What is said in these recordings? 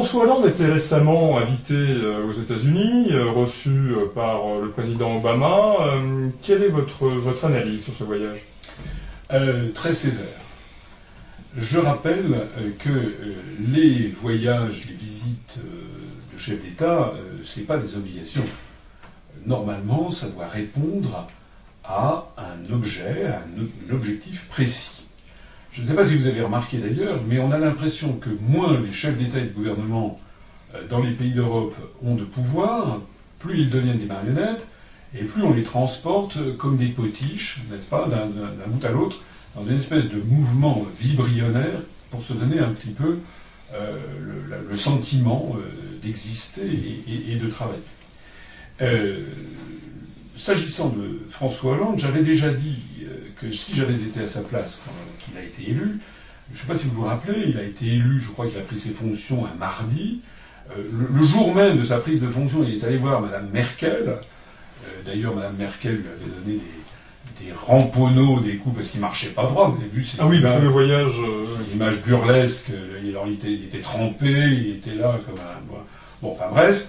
François Hollande était récemment invité euh, aux États-Unis, euh, reçu euh, par le président Obama. Quelle est votre, analyse sur ce voyage? Très sévère. Je rappelle que les voyages, les visites de chefs d'État, euh, c'est pas des obligations. Normalement, ça doit répondre à un objet, à un objectif précis. Je ne sais pas si vous avez remarqué d'ailleurs, mais on a l'impression que moins les chefs d'État et de gouvernement euh, dans les pays d'Europe ont de pouvoir, plus ils deviennent des marionnettes, et plus on les transporte euh, comme des potiches, n'est-ce pas, d'un bout à l'autre, dans une espèce de mouvement vibrionnaire pour se donner un petit peu euh, le, sentiment d'exister et, de travailler. S'agissant de François Hollande, j'avais déjà dit que si j'avais été à sa place quand il a été élu, je ne sais pas si vous vous rappelez, il a été élu, je crois qu'il a pris ses fonctions un mardi. Euh, le, le jour même de sa prise de fonction, il est allé voir Madame Merkel. Euh, D'ailleurs, Madame Merkel lui avait donné des, des ramponneaux, des coups parce qu'il marchait pas droit. Vous avez vu Ah oui, le fameux voyage. euh, image burlesque. euh, il- Alors, il était, il était trempé, il était là comme un. bon, enfin bref.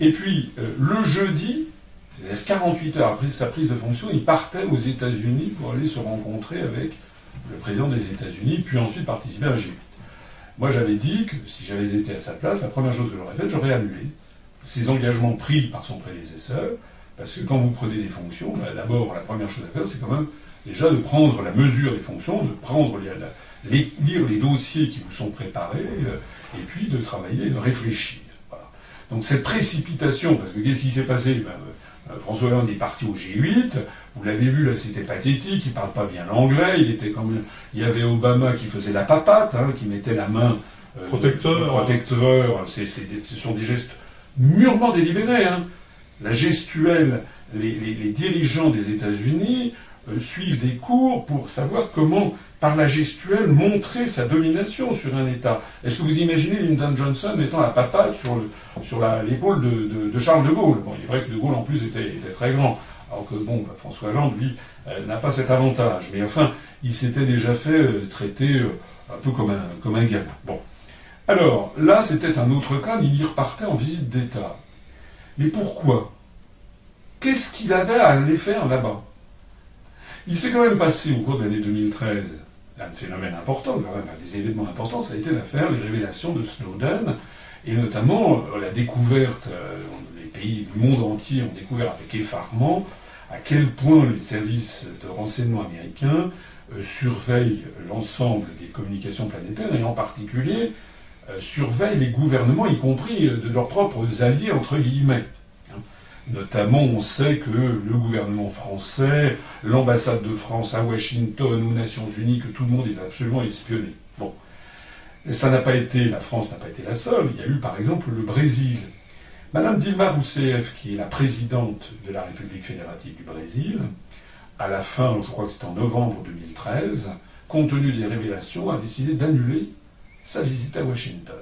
Et puis, euh, le jeudi, c'est-à-dire 48 heures après sa prise de fonction, il partait aux États-Unis pour aller se rencontrer avec le président des États-Unis, puis ensuite participer à un G8. Moi, j'avais dit que si j'avais été à sa place, la première chose que j'aurais faite, j'aurais annulé ces engagements pris par son prédécesseur, parce que quand vous prenez des fonctions, bah, d'abord, la première chose à faire, c'est quand même déjà de prendre la mesure des fonctions, de prendre lire les dossiers qui vous sont préparés, euh, et puis de travailler, de réfléchir. Donc cette précipitation, parce que qu'est-ce qui s'est passé? Ben, euh, François Hollande est parti au G8, vous l'avez vu, là c'était pathétique, il parle pas bien l'anglais, il était comme il y avait Obama qui faisait la papate, hein, qui mettait la main euh, Protecteur. protecteur, c'est- ce sont des gestes mûrement délibérés. Hein. La gestuelle, les, les- les dirigeants des États-Unis euh, suivent des cours pour savoir comment, par la gestuelle, montrer sa domination sur un État. Est-ce que vous imaginez Lyndon Johnson mettant la papate sur l'épaule de, Charles de Gaulle? Bon, il est vrai que de Gaulle en plus était, très grand. Alors que bon, bah, François Hollande, lui, euh, n'a pas cet avantage. Mais enfin, il s'était déjà fait euh, traiter euh, un peu comme un, comme gamin. Bon. Alors, là, c'était un autre cas, il y repartait en visite d'État. Mais pourquoi? Qu'est-ce qu'il avait à aller faire là-bas? Il s'est quand même passé au cours de l'année 2013 un phénomène important, quand même, un des événements importants, ça a été l'affaire, les révélations de Snowden, et notamment euh, la découverte, euh, les pays du monde entier ont découvert avec effarement à quel point les services de renseignement américains euh, surveillent l'ensemble des communications planétaires, et en particulier surveillent les gouvernements, y compris de leurs propres alliés, entre guillemets. Notamment, on sait que le gouvernement français, l'ambassade de France à Washington, aux Nations Unies, que tout le monde est absolument espionné. Bon. Ça n'a pas été, la France n'a pas été la seule. Il y a eu par exemple le Brésil. Madame Dilma Rousseff, qui est la présidente de la République fédérative du Brésil, à la fin, je crois que c'était en novembre 2013, compte tenu des révélations, a décidé d'annuler sa visite à Washington.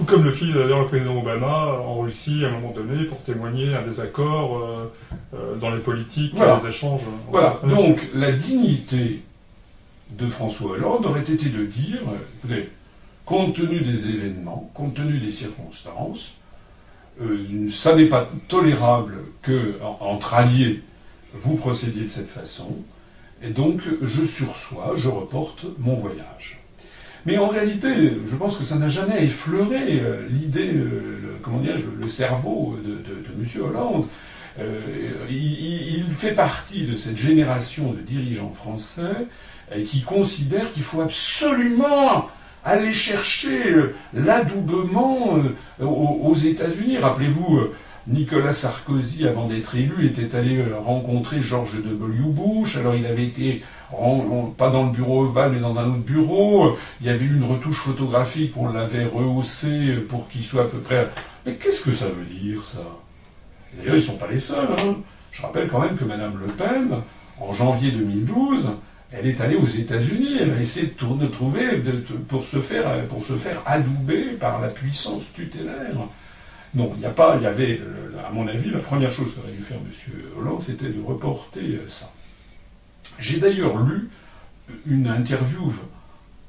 Tout comme le fit d'ailleurs le président Obama en Russie à un moment donné pour témoigner un désaccord euh, euh, dans les politiques, Voilà. les échanges. Voilà, donc la dignité de François Hollande aurait été de dire, écoutez, compte tenu des événements, compte tenu des circonstances, euh, ça n'est pas tolérable que en- entre alliés vous procédiez de cette façon, et donc je sursois, je reporte mon voyage. Mais en réalité, je pense que ça n'a jamais effleuré euh, l'idée, euh, le, comment le cerveau de, M. Hollande. Euh, il, il- fait partie de cette génération de dirigeants français qui considèrent qu'il faut absolument aller chercher l'adoubement aux, États-Unis. Rappelez-vous, Nicolas Sarkozy, avant d'être élu, était allé rencontrer George W. Bush. Alors il avait été pas dans le bureau ovale, mais dans un autre bureau. Il y avait eu une retouche photographique, on l'avait rehaussé pour qu'il soit à peu près. Mais qu'est-ce que ça veut dire ça? D'ailleurs, ils ne sont pas les seuls. Hein. Je rappelle quand même que Mme Le Pen, en janvier 2012, elle est allée aux États-Unis, elle a essayé de, tourner, trouver pour, se faire, pour adouber par la puissance tutélaire. Non, il n'y a pas, il y avait, euh, à mon avis, la première chose qu'aurait dû faire M. Hollande, c'était de reporter euh, ça. J'ai d'ailleurs lu une interview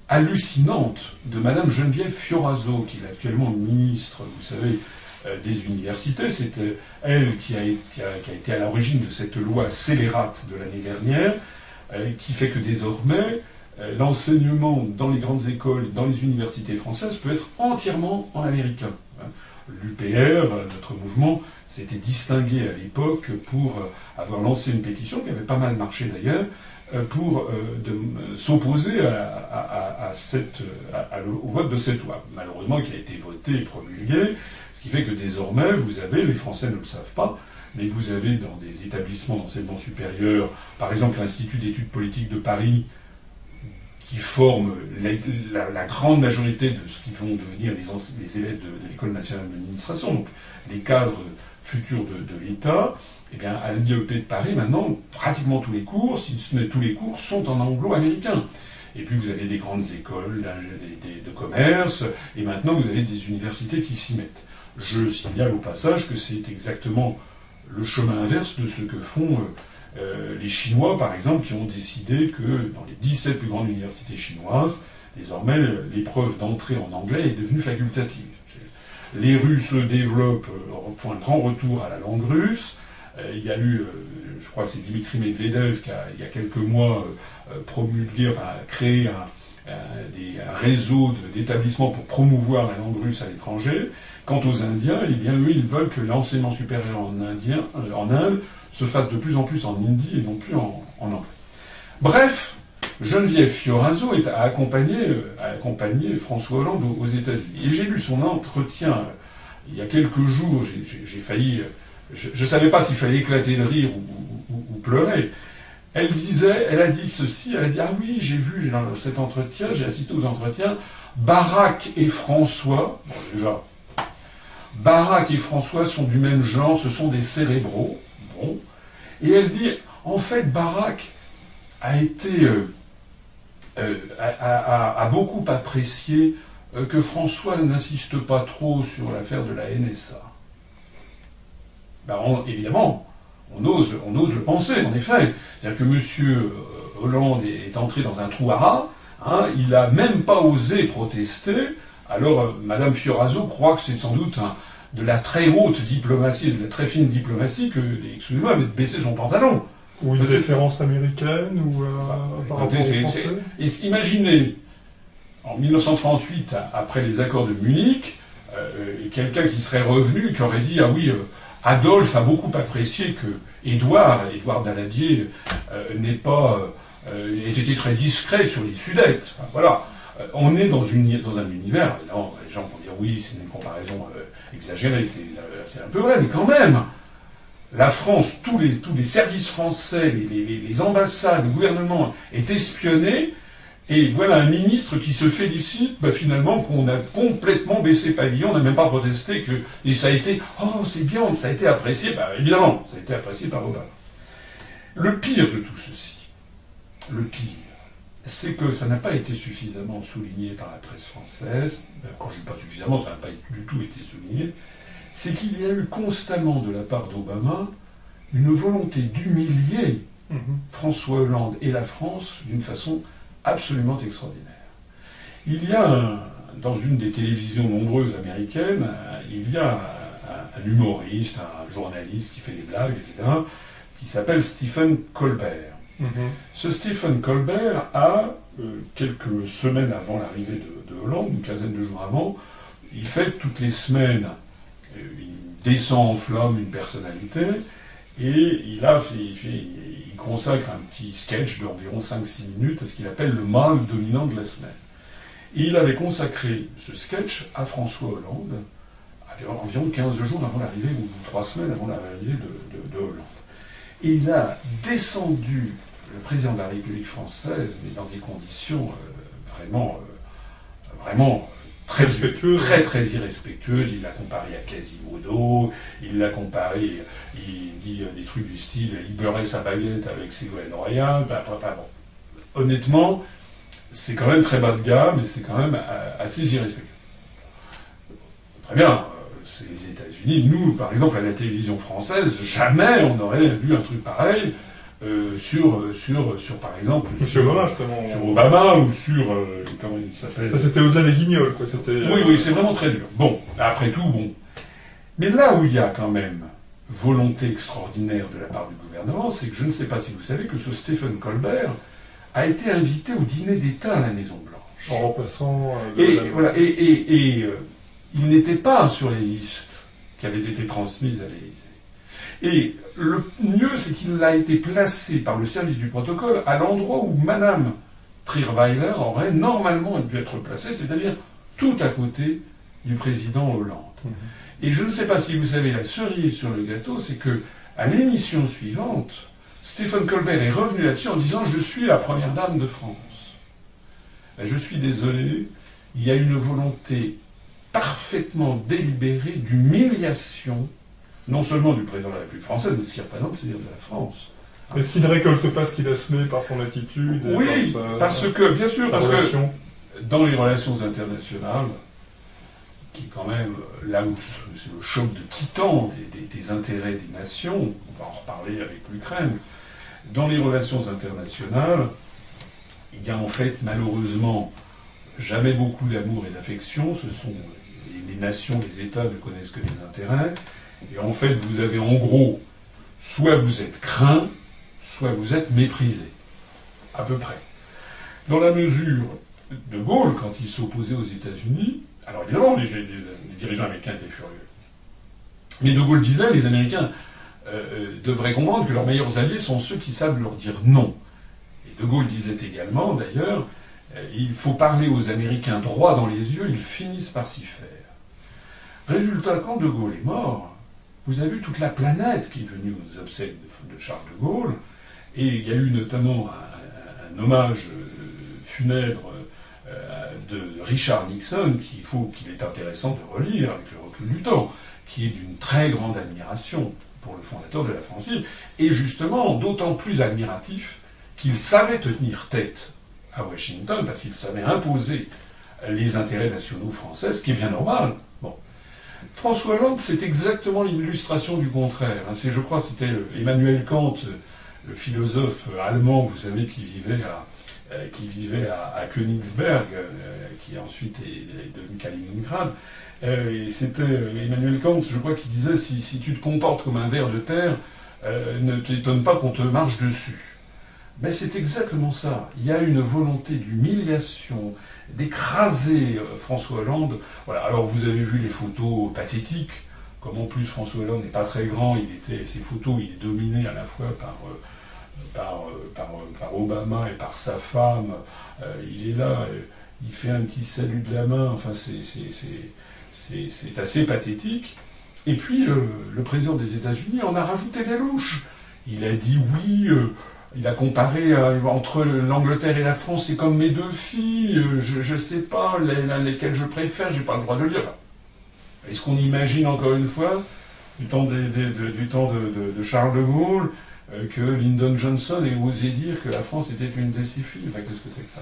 hallucinante de Mme Geneviève Fioraso, qui est actuellement ministre, vous savez, euh, des universités. C'est elle qui a, été à l'origine de cette loi scélérate de l'année dernière, qui fait que désormais, l'enseignement dans les grandes écoles, dans les universités françaises peut être entièrement en américain l'UPR, notre mouvement, s'était distingué à l'époque pour euh, avoir lancé une pétition qui avait pas mal marché d'ailleurs, pour s'opposer au vote de cette loi. Malheureusement, qui a été voté et promulgué, ce qui fait que désormais, vous avez, les Français ne le savent pas, mais vous avez dans des établissements d'enseignement supérieur, par exemple l'Institut d'études politiques de Paris, qui forment la, grande majorité de ce qui vont devenir les, élèves de, l'École nationale d'administration, donc les cadres futurs de, l'État, eh bien, à l'IEP de Paris, maintenant, pratiquement tous les cours, si ce n'est tous les cours, sont en anglo-américain. Et puis vous avez des grandes écoles de commerce, et maintenant vous avez des universités qui s'y mettent. Je signale au passage que c'est exactement le chemin inverse de ce que font euh, euh, les Chinois, par exemple, qui ont décidé que dans les 17 plus grandes universités chinoises, désormais, l'épreuve d'entrée en anglais est devenue facultative. Les Russes développent, euh, font un grand retour à la langue russe. Euh, il y a eu, je crois que c'est Dimitri Medvedev qui a, il y a quelques mois, promulgué, enfin, créé un, un réseau d'établissements pour promouvoir la langue russe à l'étranger. Quant aux Indiens, eh bien, eux, ils veulent que l'enseignement supérieur en Inde se fasse de plus en plus en hindi et non plus en, anglais. Bref, Geneviève Fioraso a accompagné, euh, a accompagné François Hollande aux, États-Unis. Et j'ai lu son entretien euh, il y a quelques jours, j'ai failli. Euh, je ne savais pas s'il fallait éclater de rire ou, pleurer. Elle disait, elle a dit ceci, elle a dit Ah oui, j'ai vu dans cet entretien, j'ai assisté aux entretiens, Barack et François, bon déjà, Barack et François sont du même genre, ce sont des cérébraux. Et elle dit, en fait, Barack a été, euh, euh, a, beaucoup apprécié euh, que François n'insiste pas trop sur l'affaire de la NSA. Ben, évidemment, on ose, on le penser, en effet. C'est-à-dire que M. Hollande est entré dans un trou à rats, hein, il n'a même pas osé protester, alors Mme Fioraso croit que c'est sans doute de la très haute diplomatie, de la très fine diplomatie, que, excusez-moi, mais de baisser son pantalon. Ou une référence américaine, ou euh, par rapport Imaginez, en 1938, après les accords de Munich, euh, quelqu'un qui serait revenu, qui aurait dit, ah oui, euh, Adolphe a beaucoup apprécié que Édouard, Édouard Daladier, n'ait pas, ait été très discret sur les Sudètes. voilà. on est dans, une, dans un univers, non, les gens vont dire oui, c'est une comparaison exagéré, euh, c'est un peu vrai, mais quand même, la France, tous les, services français, les, ambassades, le gouvernement est espionné, et voilà un ministre qui se félicite bah, finalement qu'on a complètement baissé pavillon, on n'a même pas protesté, que, et ça a été, oh c'est bien, ça a été apprécié, évidemment, ça a été apprécié par Obama. Le pire de tout ceci, le pire, c'est que ça n'a pas été suffisamment souligné par la presse française, quand je dis pas suffisamment, ça n'a pas du tout été souligné, c'est qu'il y a eu constamment de la part d'Obama une volonté d'humilier mhm. François Hollande et la France d'une façon absolument extraordinaire. Il y a, dans une des télévisions nombreuses américaines, il y a un, humoriste, un journaliste qui fait des blagues, etc., qui s'appelle Stephen Colbert. Mhm. Ce Stephen Colbert a, euh, quelques semaines avant l'arrivée de, Hollande, une quinzaine de jours avant, il fait toutes les semaines, euh, il descend en flamme une personnalité, et il, a il, consacre un petit sketch d'environ 5-6 minutes à ce qu'il appelle le mal dominant de la semaine. Et il avait consacré ce sketch à François Hollande, environ 15 jours avant l'arrivée, ou 3 semaines avant l'arrivée de Hollande. Et il a descendu le président de la République française, mais dans des conditions euh, vraiment, euh, vraiment très très très irrespectueuse. Il l'a comparé à Quasimodo, il l'a comparé, il dit euh, des trucs du style, il beurrait sa baguette avec Ségolène Royal. Bah, bah, bah, bon. Honnêtement, c'est quand même très bas de gamme et c'est quand même euh, assez irrespectueux. Très bien, euh, c'est les États-Unis. Nous, par exemple, à la télévision française, jamais on n'aurait vu un truc pareil euh, sur, sur, sur, par exemple, sur, Obama, justement. sur Obama ou sur, euh, comment il s'appelle? C'était au-delà des guignols, quoi. Oui, euh, oui, c'est vraiment très dur. Bon, après tout, bon. Mais là où il y a quand même volonté extraordinaire de la part du gouvernement, c'est que je ne sais pas si vous savez que ce Stephen Colbert a été invité au dîner d'État à la Maison Blanche. En remplaçant. euh, Et la- voilà, et, et, et, euh, il n'était pas sur les listes qui avaient été transmises à l'Élysée. Et le mieux, c'est qu'il a été placé par le service du protocole à l'endroit où Madame Trierweiler aurait normalement dû être placée, c'est-à-dire tout à côté du président Hollande. Mhm. Et je ne sais pas si vous savez la cerise sur le gâteau, c'est que à l'émission suivante, Stephen Colbert est revenu là-dessus en disant Je suis la première dame de France. Ben, je suis désolé, il y a une volonté parfaitement délibérée d'humiliation, non seulement du président de la République française, mais de ce qu'il représente, c'est-à-dire de la France. Est-ce qu'il ne récolte pas ce qu'il a semé par son attitude Oui, par sa- parce que, bien sûr, parce que dans les relations internationales, qui quand même, là où c'est le choc de titan des, des- des intérêts des nations, on va en reparler avec l'Ukraine, dans les relations internationales, il y a en fait malheureusement jamais beaucoup d'amour et d'affection, ce sont les, les nations, les États ne connaissent que les intérêts, et en fait vous avez en gros, soit vous êtes craint, soit vous êtes méprisé, à peu près. Dans la mesure de Gaulle, quand il s'opposait aux États-Unis, alors évidemment, les, dirigeants américains étaient furieux. Mais De Gaulle disait, les Américains euh, euh, devraient comprendre que leurs meilleurs alliés sont ceux qui savent leur dire non. Et De Gaulle disait également, d'ailleurs, euh, il faut parler aux Américains droit dans les yeux, ils finissent par s'y faire. Résultat, quand De Gaulle est mort, vous avez vu toute la planète qui est venue aux obsèques de, Charles de Gaulle, et il y a eu notamment un hommage euh, funèbre euh, de Richard Nixon qu'il faut qu'il est intéressant de relire avec le recul du temps, qui est d'une très grande admiration pour le fondateur de la France libre, et justement d'autant plus admiratif qu'il savait tenir tête à Washington parce qu'il savait imposer les intérêts nationaux français, ce qui est bien normal. François Hollande, c'est exactement l'illustration du contraire. hein. C'est, je crois, c'était Emmanuel Kant, euh, le philosophe euh, allemand, vous savez, qui vivait à, euh, qui vivait à, Königsberg, qui ensuite est, devenu Kaliningrad. C'était Emmanuel Kant, je crois, qui disait si, si tu te comportes comme un ver de terre, ne t'étonne pas qu'on te marche dessus. Mais c'est exactement ça. Il y a une volonté d'humiliation, d'écraser euh, François Hollande. Alors vous avez vu les photos pathétiques. Comme en plus François Hollande n'est pas très grand, il était ses photos, il est dominé à la fois par euh, euh, Obama et par sa femme. Il est là, il fait un petit salut de la main. Enfin, c'est assez pathétique. Et puis le président des États-Unis en a rajouté des louches. Il a dit oui. Il a comparé euh, entre l'Angleterre et la France, c'est comme mes deux filles, euh, je ne sais pas les- lesquelles je préfère, j'ai pas le droit de le dire. Est-ce qu'on imagine encore une fois, du temps, des- des- de, du temps de, Charles de Gaulle, euh, que Lyndon Johnson ait osé dire que la France était une de ses filles? Qu'est-ce que c'est que ça.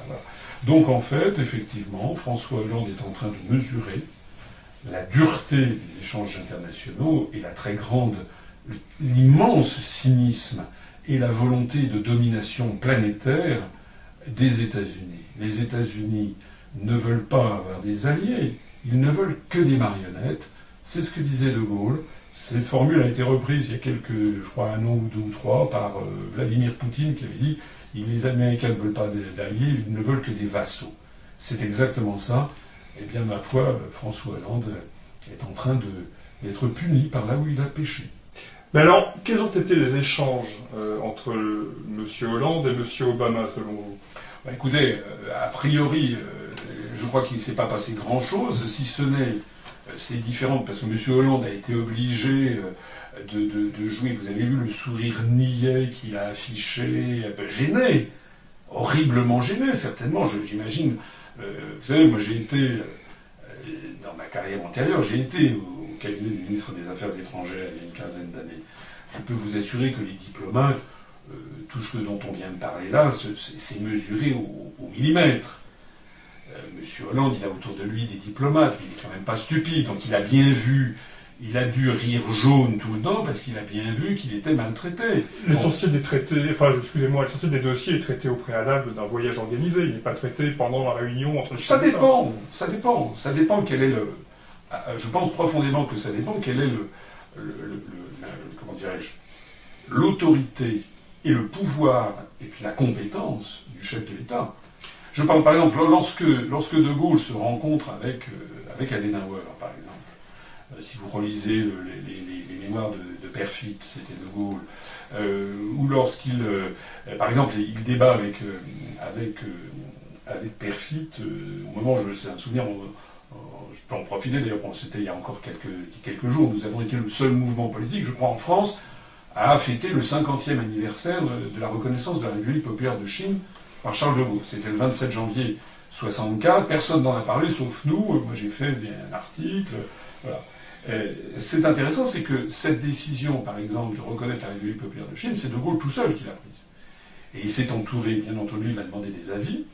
Donc en fait, effectivement, François Hollande est en train de mesurer la dureté des échanges internationaux et la très grande, l'immense cynisme et la volonté de domination planétaire des États-Unis. Les États-Unis ne veulent pas avoir des alliés, ils ne veulent que des marionnettes. C'est ce que disait De Gaulle. Cette formule a été reprise il y a quelques, je crois, un an ou deux ou trois par euh, Vladimir Poutine qui avait dit les Américains ne veulent pas d'alliés, ils ne veulent que des vassaux. C'est exactement ça. Eh bien, ma foi, François Hollande est en train d'être puni par là où il a péché. Mais alors, quels ont été les échanges euh, entre M. Hollande et M. Obama, selon vous? Bah, écoutez, euh, a priori, euh, je crois qu'il ne s'est pas passé grand-chose, si ce n'est, c'est différent, parce que M. Hollande a été obligé de, jouer, vous avez vu le sourire niais qu'il a affiché, ben, gêné, horriblement gêné, certainement, j'imagine. Vous savez, moi j'ai été, dans ma carrière antérieure, j'ai été au, cabinet du ministre des Affaires étrangères il y a une quinzaine d'années. Je peux vous assurer que les diplomates, euh, tout ce dont on vient de parler là, c'est mesuré au, millimètre. Euh, Monsieur Hollande, il a autour de lui des diplomates, il n'est quand même pas stupide, donc il a bien vu il a dû rire jaune tout le temps parce qu'il a bien vu qu'il était maltraité. L'essentiel des traités, enfin, excusez-moi, l'essentiel des dossiers est traité au préalable d'un voyage organisé. Il n'est pas traité pendant la réunion entre. Ça dépend, ça dépend, ça dépend quel est le. Euh, je pense profondément que ça dépend quel est le, comment dirais-je, l'autorité et le pouvoir et puis la compétence du chef de l'État. Je parle par exemple lorsque, lorsque De Gaulle se rencontre avec, euh, avec Adenauer, par exemple euh, si vous relisez les, mémoires de, de Perfit, c'était De Gaulle, ou lorsqu'il, par exemple, il débat avec, avec, avec Perfit, au moment, c'est un souvenir, peux en profiter d'ailleurs, c'était il y a encore quelques, jours, nous avons été le seul mouvement politique, je crois, en France, à fêter le 50e anniversaire de, la reconnaissance de la République populaire de Chine par Charles de Gaulle. C'était le 27 janvier 64, personne n'en a parlé sauf nous, moi j'ai fait un article, voilà. Euh, c'est intéressant, c'est que cette décision, par exemple, de reconnaître la République populaire de Chine, c'est De Gaulle tout seul qui l'a prise. Et il s'est entouré, bien entendu, il a demandé des avis,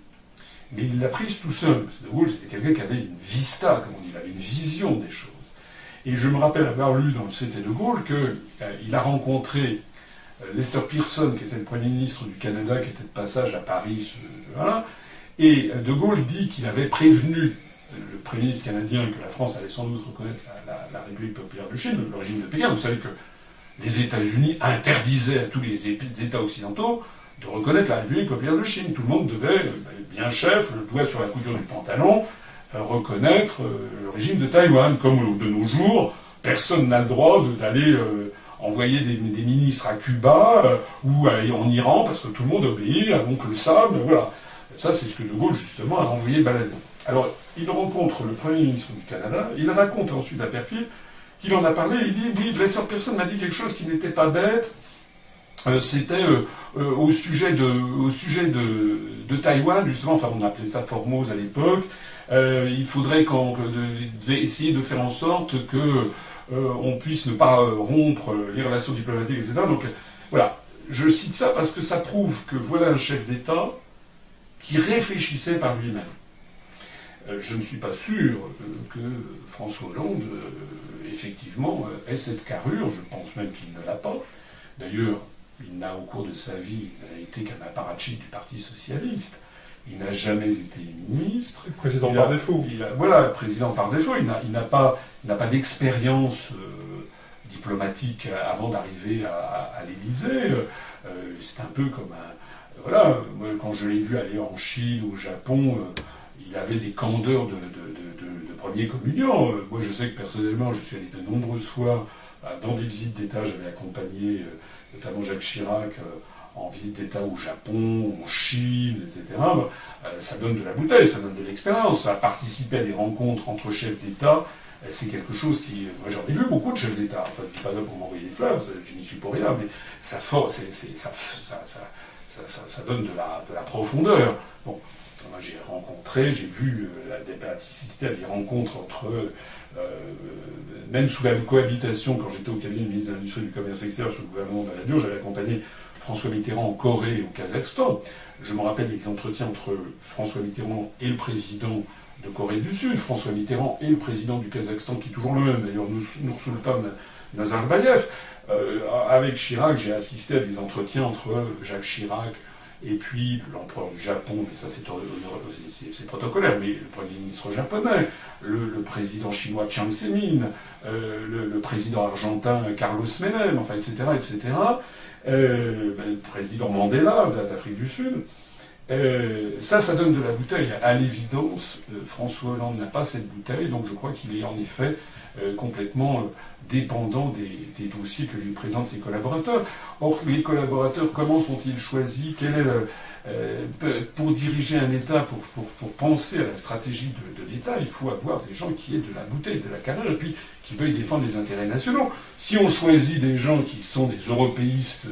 mais il l'a prise tout seul. Parce que de Gaulle, c'était quelqu'un qui avait une vista, comme on dit, il avait une vision des choses. Et je me rappelle avoir lu dans le CT de Gaulle qu'il euh, a rencontré euh, Lester Pearson, qui était le Premier ministre du Canada, qui était de passage à Paris, et De Gaulle dit qu'il avait prévenu le Premier ministre canadien que la France allait sans doute reconnaître la, République populaire de Chine, le régime de Pékin. Vous savez que les États-Unis interdisaient à tous les États occidentaux de reconnaître la République populaire de Chine. Tout le monde devait, euh, bien chef, le doigt sur la couture du pantalon, euh, reconnaître euh, le régime de Taïwan. Comme de nos jours, personne n'a le droit d'aller envoyer des, ministres à Cuba ou en Iran parce que tout le monde obéit à donc le sable. Voilà. Ça, c'est ce que De Gaulle, justement, a envoyé balader. Alors, il rencontre le Premier ministre du Canada, il raconte ensuite à Perfil qu'il en a parlé, il dit, oui, Blesseur Personne m'a dit quelque chose qui n'était pas bête, c'était euh, euh, au sujet, de, au Taïwan, justement, enfin on appelait ça Formose à l'époque, il faudrait essayer de faire en sorte que on puisse ne pas rompre les relations diplomatiques, etc. Donc voilà, je cite ça parce que ça prouve que voilà un chef d'État qui réfléchissait par lui-même. Euh, je ne suis pas sûr euh, que François Hollande, euh, effectivement, ait cette carrure. Je pense même qu'il ne l'a pas. D'ailleurs, il n'a au cours de sa vie été qu'un apparatchik du Parti socialiste. Il n'a jamais été ministre. Président par défaut. voilà, président par défaut. Il n'a pas, pas d'expérience diplomatique avant d'arriver à, l'Élysée. c'est un peu comme un. Voilà, moi, quand je l'ai vu aller en Chine, au Japon, il avait des candeurs de, de, premier communion. Euh, moi, je sais que personnellement, je suis allé de nombreuses fois euh, dans des visites d'État. J'avais accompagné euh, notamment Jacques Chirac en visite d'État au Japon, en Chine, etc. ça donne de la bouteille, ça donne de l'expérience. Participer à des rencontres entre chefs d'État, c'est quelque chose qui. Moi, j'en ai vu beaucoup de chefs d'État. Enfin, je dis pas là pour m'envoyer des fleurs, je n'y suis pour rien, mais ça, ça, donne de la, de la profondeur. Bon, moi, j'ai rencontré, j'ai vu euh, la à des rencontres entre, euh, même sous la cohabitation, quand j'étais au cabinet du ministre de l'Industrie et du Commerce extérieur sous le gouvernement Balladur, j'avais accompagné François Mitterrand en Corée et au Kazakhstan. Je me rappelle des entretiens entre François Mitterrand et le président de Corée du Sud, François Mitterrand et le président du Kazakhstan, qui est toujours le même, d'ailleurs, Nursultan Nazarbayev. Euh, avec Chirac, j'ai assisté à des entretiens entre Jacques Chirac, et puis l'empereur du Japon, mais ça c'est protocolaire, mais le Premier ministre japonais, le, président chinois Chiang Zemin, euh, le, président argentin Carlos Menem, enfin, etc., etc., euh, ben, le président Mandela d'Afrique du Sud. Euh, ça, ça donne de la bouteille. À l'évidence, François Hollande n'a pas cette bouteille, donc je crois qu'il est en effet complètement dépendant des, dossiers que lui présentent ses collaborateurs. Or, les collaborateurs, comment sont-ils choisis? Est euh, pour diriger un État, pour, pour, penser à la stratégie de, l'État, il faut avoir des gens qui aient de la bouteille, de la carrière, et puis qui veuillent défendre les intérêts nationaux. Si on choisit des gens qui sont des européistes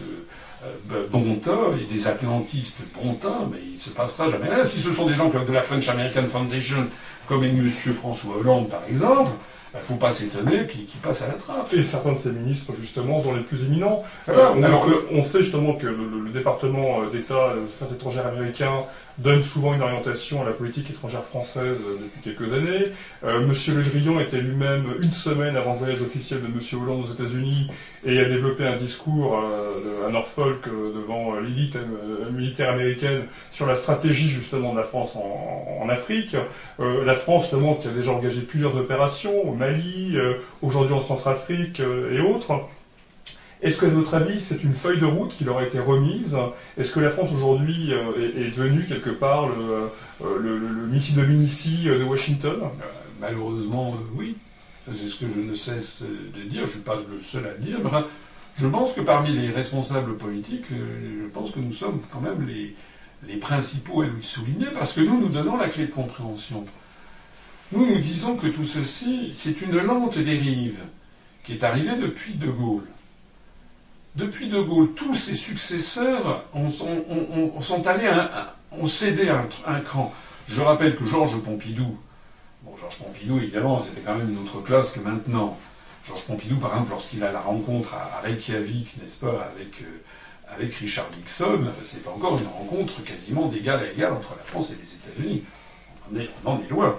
euh, bon teint et des atlantistes bon teint, mais il ne se passera jamais rien. Si ce sont des gens de la French American Foundation, comme est M. François Hollande par exemple, ne faut pas s'étonner qu'ils passent à la trappe. Et certains de ces ministres, justement, dont les plus éminents. Voilà. Euh, on, Alors- que- on sait justement que le, le département euh, d'État des affaires étrangères américain donne souvent une orientation à la politique étrangère française euh, depuis quelques années. Euh, Monsieur Le Drian était lui-même une semaine avant le voyage officiel de Monsieur Hollande aux États-Unis et a développé un discours euh, à Norfolk devant l'élite militaire américaine sur la stratégie justement de la France en, Afrique. La France, notamment, qui a déjà engagé plusieurs opérations au Mali, aujourd'hui en Centrafrique et autres. Est-ce que, à avis, c'est une feuille de route qui leur a été remise Est-ce que la France aujourd'hui euh, est, devenue quelque part le, euh, le, le, le missile de Minici euh, de Washington malheureusement, oui. C'est ce que je ne cesse de dire. Je ne suis pas le seul à le dire. mais enfin, je pense que parmi les responsables politiques, je pense que nous sommes quand même les, les principaux à le souligner parce que nous, nous donnons la clé de compréhension. Nous, nous disons que tout ceci, c'est une lente dérive qui est arrivée depuis De Gaulle. Depuis De Gaulle, tous ses successeurs ont, ont- ont- ont- sont allés, ont cédé un, un cran. Je rappelle que Georges Pompidou, Bon, Georges Pompidou, évidemment, c'était quand même une autre classe que maintenant. Georges Pompidou, par exemple, lorsqu'il a la rencontre à, Reykjavik, n'est-ce pas, avec, euh, avec Richard Nixon, c'est encore une rencontre quasiment d'égal à égal entre la France et les États-Unis. On en est, on en est loin.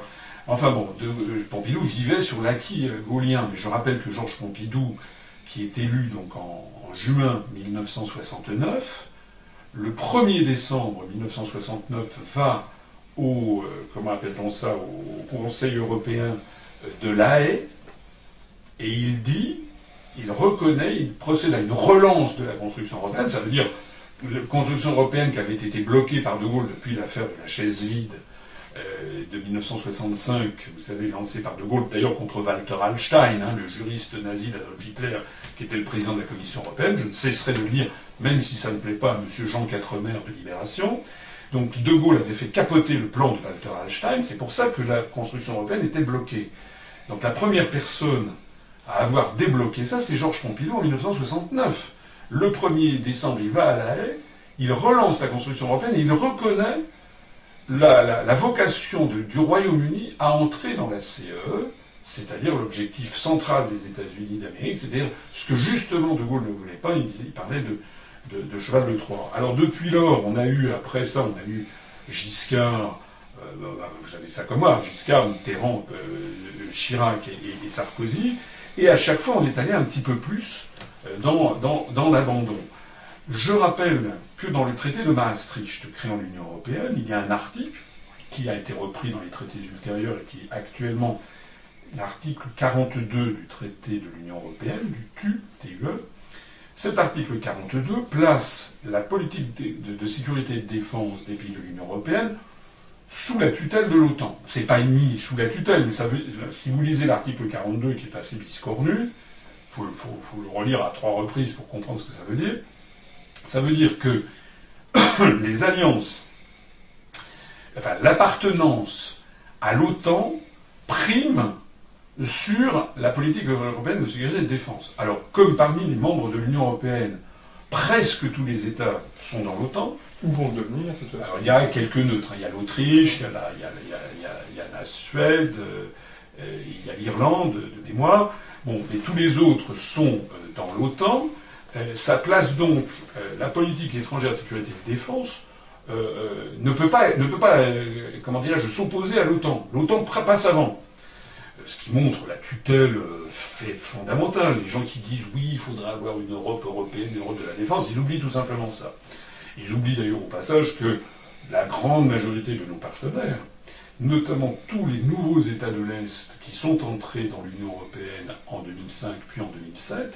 Enfin bon, euh, Pompidou vivait sur l'acquis euh, gaullien, mais je rappelle que Georges Pompidou, qui est élu donc en, juin 1969, le 1er décembre 1969 va au, euh, comment appelle-t-on ça, au Conseil européen de La Haye, et il dit, il reconnaît, il procède à une relance de la construction européenne, ça veut dire la construction européenne qui avait été bloquée par De Gaulle depuis l'affaire de la chaise vide de 1965, vous savez, lancée par De Gaulle, d'ailleurs contre Walter Hallstein, hein, le juriste nazi d'Adolf Hitler, qui était le président de la Commission européenne, je ne cesserai de le dire, même si ça ne plaît pas à M. Jean Quatremer de Libération, donc De Gaulle avait fait capoter le plan de Walter Hallstein, c'est pour ça que la construction européenne était bloquée. Donc la première personne à avoir débloqué ça, c'est Georges Pompidou en 1969. Le 1er décembre, il va à La Haye, il relance la construction européenne et il reconnaît la, vocation du Royaume-Uni à entrer dans la CE, c'est-à-dire l'objectif central des États-Unis d'Amérique, c'est-à-dire ce que justement De Gaulle ne voulait pas, il, parlait de, cheval de Troie. Alors depuis lors, on a eu, après ça, on a eu Giscard, euh, bah, vous savez ça comme moi, Giscard, Mitterrand, euh, Chirac et, et- et Sarkozy, et à chaque fois on est allé un petit peu plus euh, dans, dans, dans l'abandon. Je rappelle que dans le traité de Maastricht créant l'Union européenne, il y a un article qui a été repris dans les traités ultérieurs et qui est actuellement l'article 42 du traité de l'Union européenne, du TU, TUE. Cet article 42 place la politique de, sécurité et de défense des pays de l'Union européenne sous la tutelle de l'OTAN. C'est pas mis sous la tutelle, mais ça veut, si vous lisez l'article 42 qui est assez biscornu, il faut le relire à trois reprises pour comprendre ce que ça veut dire. Ça veut dire que les alliances, enfin l'appartenance à l'OTAN prime sur la politique européenne de sécurité et de défense. Alors, comme parmi les membres de l'Union européenne, presque tous les États sont dans l'OTAN, Où vont devenir, alors il y a quelques neutres. Il y a l'Autriche, il y a la, il il il y a- Suède, euh, il y a l'Irlande de mémoire. Bon, mais tous les autres sont euh, dans l'OTAN. Euh, ça place donc euh, la politique étrangère de sécurité et de défense euh, euh, ne peut pas, ne peut pas euh, comment dirais-je, s'opposer à l'OTAN. L'OTAN passe avant. Euh, Ce qui montre la tutelle euh, fondamentale. Les gens qui disent oui, il faudrait avoir une Europe européenne, une Europe de la défense, ils oublient tout simplement ça. Ils oublient d'ailleurs au passage que la grande majorité de nos partenaires, notamment tous les nouveaux États de l'Est qui sont entrés dans l'Union européenne en 2005 puis en 2007,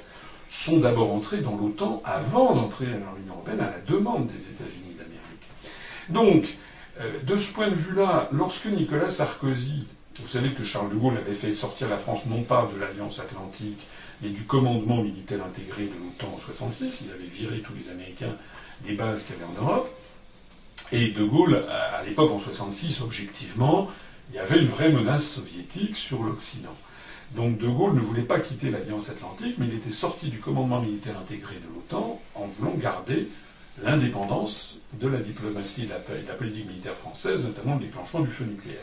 sont d'abord entrés dans l'OTAN avant d'entrer dans l'Union européenne à la demande des États-Unis d'Amérique. Donc, euh, de ce point de vue-là, lorsque Nicolas Sarkozy, vous savez que Charles de Gaulle avait fait sortir la France non pas de l'Alliance Atlantique, mais du commandement militaire intégré de l'OTAN en 66, il avait viré tous les Américains des bases qu'il y avait en Europe. Et De Gaulle, à l'époque en 66, objectivement, il y avait une vraie menace soviétique sur l'Occident. Donc De Gaulle ne voulait pas quitter l'Alliance Atlantique, mais il était sorti du commandement militaire intégré de l'OTAN en voulant garder l'indépendance de la diplomatie et de la, politique militaire française, notamment le déclenchement du feu nucléaire.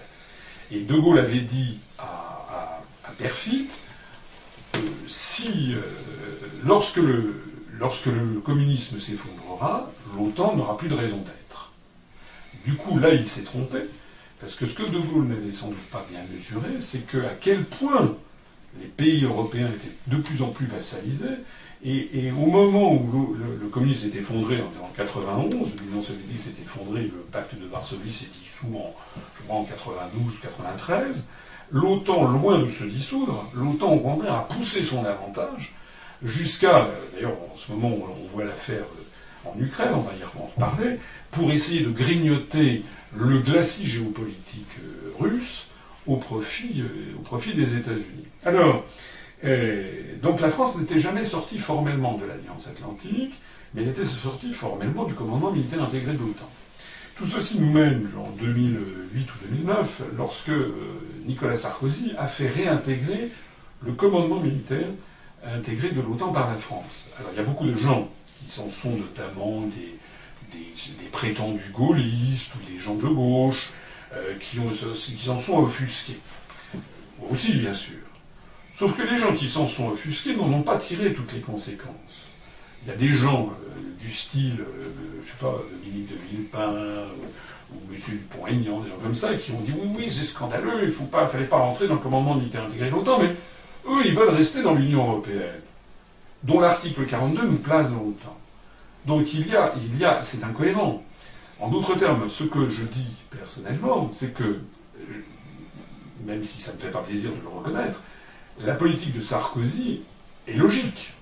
Et De Gaulle avait dit à, Perfit, si, euh, lorsque, le, lorsque le communisme s'effondrera, l'OTAN n'aura plus de raison d'être. Du coup, là, il s'est trompé, parce que ce que De Gaulle n'avait sans doute pas bien mesuré, c'est que à quel point les pays européens étaient de plus en plus vassalisés, et, au moment où le, communisme s'est effondré en, en 91, l'Union soviétique s'est effondrée, le pacte de Varsovie s'est dissous en, je crois, en 92, 93, l'OTAN, loin de se dissoudre, l'OTAN au contraire a poussé son avantage jusqu'à, d'ailleurs en ce moment on voit l'affaire en Ukraine, on va y reparler, pour essayer de grignoter le glacis géopolitique russe au profit, au profit des États-Unis. Alors, et donc la France n'était jamais sortie formellement de l'Alliance Atlantique, mais elle était sortie formellement du commandement militaire intégré de l'OTAN. Tout ceci nous mène en 2008 ou 2009, lorsque Nicolas Sarkozy a fait réintégrer le commandement militaire intégré de l'OTAN par la France. Alors il y a beaucoup de gens qui s'en sont notamment des, des, prétendus gaullistes ou des gens de gauche euh, qui, ont, qui sont offusqués. Moi aussi, bien sûr. Sauf que les gens qui s'en sont offusqués n'en ont pas tiré toutes les conséquences. Il y a des gens euh, du style, euh, je sais pas, Dominique de Villepin ou, ou M. Dupont-Aignan, des gens comme ça, qui ont dit oui, oui, c'est scandaleux, il ne fallait pas rentrer dans le commandement militaire intégré l'OTAN, mais eux, ils veulent rester dans l'Union européenne, dont l'article 42 nous place dans l'OTAN. Donc il y a, il y a, c'est incohérent. En d'autres termes, ce que je dis personnellement, c'est que, même si ça ne me fait pas plaisir de le reconnaître, la politique de Sarkozy est logique.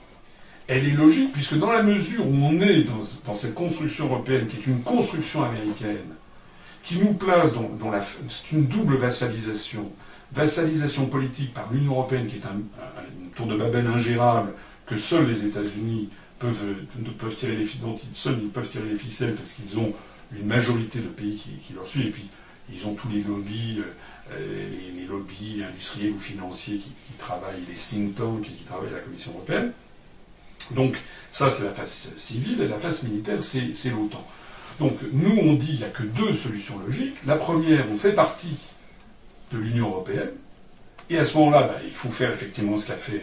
Elle est logique puisque dans la mesure où on est dans, cette construction européenne, qui est une construction américaine, qui nous place dans, c'est une double vassalisation, vassalisation politique par l'Union européenne, qui est un, un, une tour de Babel ingérable que seuls les États-Unis peuvent, peuvent tirer les dont ils, seuls ils peuvent tirer les ficelles parce qu'ils ont une majorité de pays qui, leur suivent et puis ils ont tous les lobbies. Euh, les, les, lobbies industriels ou financiers qui, travaillent, les think tanks qui travaillent à la Commission européenne. Donc ça c'est la face civile et la face militaire c'est l'OTAN. Donc nous on dit qu'il n'y a que deux solutions logiques. La première, on fait partie de l'Union européenne et à ce moment-là, bah, il faut faire effectivement ce qu'a fait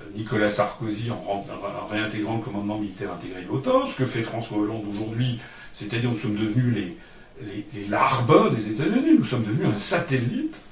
euh, Nicolas Sarkozy en, réintégrant le commandement militaire intégré de l'OTAN, ce que fait François Hollande aujourd'hui, c'est-à-dire nous sommes devenus les, les, les larbins des États-Unis. Nous sommes devenus un satellite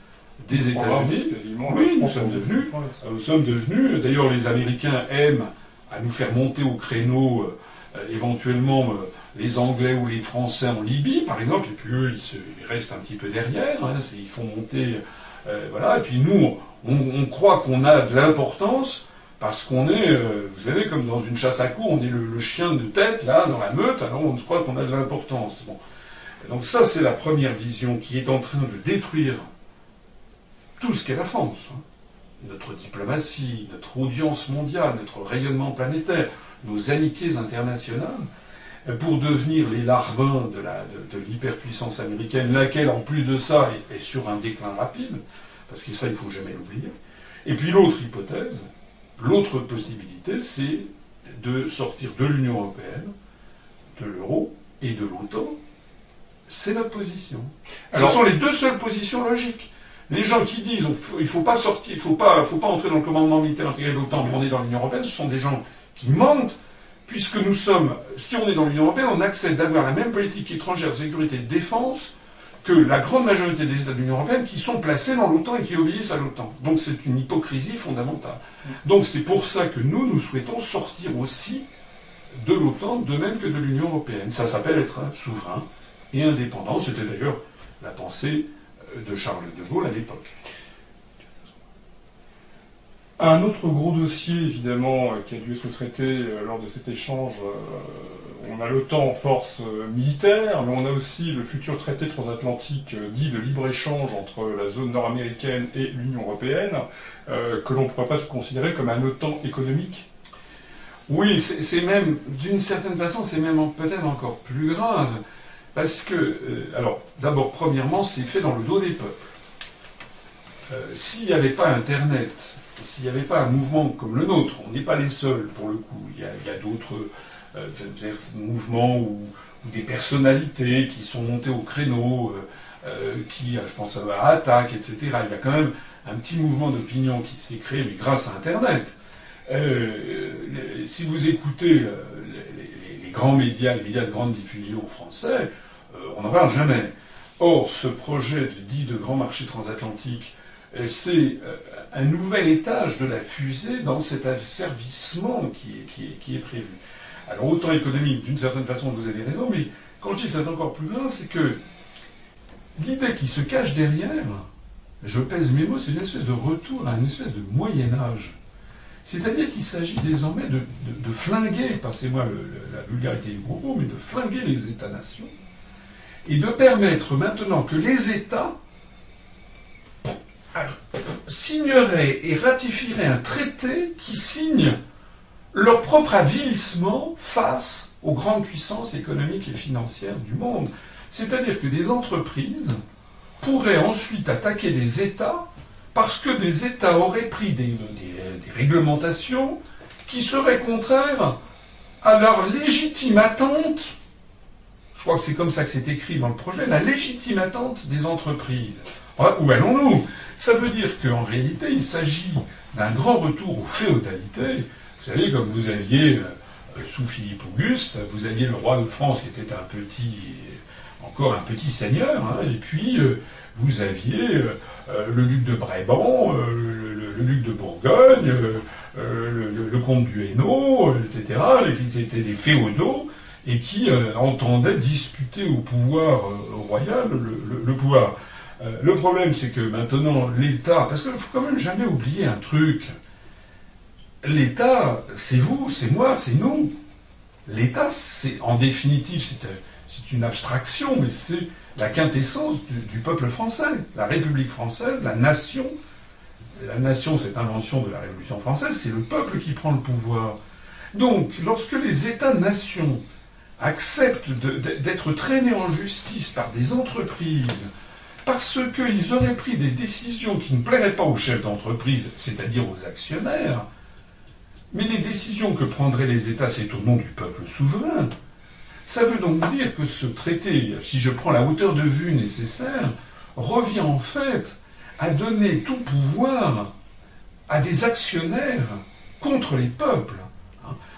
des États-Unis. Oui, nous sommes devenus. Nous sommes devenus. D'ailleurs, les Américains aiment à nous faire monter au créneau euh, éventuellement euh, les Anglais ou les Français en Libye, par exemple. Et puis eux, ils, se, ils restent un petit peu derrière. Hein, ils font monter. Euh, voilà. Et puis nous, on, on croit qu'on a de l'importance parce qu'on est, euh, vous savez, comme dans une chasse à coups, on est le, chien de tête là dans la meute. Alors on croit qu'on a de l'importance. Donc ça, c'est la première vision qui est en train de détruire tout ce qu'est la France. Hein. Notre diplomatie, notre audience mondiale, notre rayonnement planétaire, nos amitiés internationales, pour devenir les larbins de, la, de, de l'hyperpuissance américaine, laquelle, en plus de ça, est, est, sur un déclin rapide, parce que ça, il ne faut jamais l'oublier. Et puis l'autre hypothèse, l'autre possibilité, c'est de sortir de l'Union européenne, de l'euro et de l'OTAN, c'est notre position. Alors, Ce sont les deux seules positions logiques. Les gens qui disent il ne faut pas sortir, il faut pas, faut pas entrer dans le commandement militaire intégré de l'OTAN, mais on est dans l'Union européenne, ce sont des gens qui mentent, puisque nous sommes, si on est dans l'Union européenne, on accepte d'avoir la même politique étrangère, de sécurité et de défense que la grande majorité des États de l'Union européenne qui sont placés dans l'OTAN et qui obéissent à l'OTAN. Donc c'est une hypocrisie fondamentale. Donc c'est pour ça que nous, nous souhaitons sortir aussi de l'OTAN, de même que de l'Union européenne. Ça s'appelle être souverain et indépendant. C'était d'ailleurs la pensée de Charles de Gaulle à l'époque. Un autre gros dossier, évidemment, qui a dû être traité lors de cet échange, on a l'OTAN en force militaire, mais on a aussi le futur traité transatlantique dit de libre-échange entre la zone nord-américaine et l'Union européenne, que l'on ne pourrait pas se considérer comme un OTAN économique Oui, c'est même, d'une certaine façon, c'est même peut-être encore plus grave. Parce que, euh, alors, d'abord, premièrement, c'est fait dans le dos des peuples. Euh, s'il n'y avait pas Internet, s'il n'y avait pas un mouvement comme le nôtre, on n'est pas les seuls pour le coup, il y a d'autres euh, vers ce mouvement ou, des personnalités qui sont montées au créneau, euh, euh, qui, euh, je pense à Attaque, etc. Il y a quand même un petit mouvement d'opinion qui s'est créé, mais grâce à Internet. Si vous écoutez les, grands médias, les médias de grande diffusion français, on n'en parle jamais. Or, ce projet dit de grand marché transatlantique, c'est un nouvel étage de la fusée dans cet asservissement qui est- qui est prévu. Alors, autant économique, d'une certaine façon, vous avez raison, mais quand je dis c'est encore plus grave, c'est que l'idée qui se cache derrière, je pèse mes mots, c'est une espèce de retour à une espèce de Moyen-Âge. C'est-à-dire qu'il s'agit désormais de, de- flinguer, passez-moi la vulgarité du propos, mais de flinguer les États-nations et de permettre maintenant que les États signeraient et ratifieraient un traité qui signe leur propre avilissement face aux grandes puissances économiques et financières du monde. C'est-à-dire que des entreprises pourraient ensuite attaquer des États parce que des États auraient pris des, réglementations qui seraient contraires à leur légitime attente. Je crois que c'est comme ça que c'est écrit dans le projet, la légitime attente des entreprises. Où allons-nous? Ça veut dire qu'en réalité, il s'agit d'un grand retour aux féodalités. Vous savez, comme vous aviez, euh, sous Philippe Auguste, vous aviez le roi de France qui était un petit, encore un petit seigneur, hein, et puis euh, vous aviez euh, le duc de Brabant, le, duc de Bourgogne, le, le- comte du Hainaut, etc., qui étaient des féodaux et qui entendaient disputer au pouvoir royal le, pouvoir. Le problème, c'est que maintenant, l'État, parce qu'il ne faut quand même jamais oublier un truc, l'État, c'est vous, c'est moi, c'est nous. L'État, c'est en définitive, c'est euh, c'est une abstraction, mais c'est la quintessence du, du peuple français, la République française, la nation. La nation, cette invention de la Révolution française, c'est le peuple qui prend le pouvoir. Donc, lorsque les États-nations acceptent d'être traînés en justice par des entreprises parce qu'ils auraient pris des décisions qui ne plairaient pas aux chefs d'entreprise, c'est-à-dire aux actionnaires, mais les décisions que prendraient les États, c'est au nom du peuple souverain. Ça veut donc dire que ce traité, si je prends la hauteur de vue nécessaire, revient en fait à donner tout pouvoir à des actionnaires contre les peuples.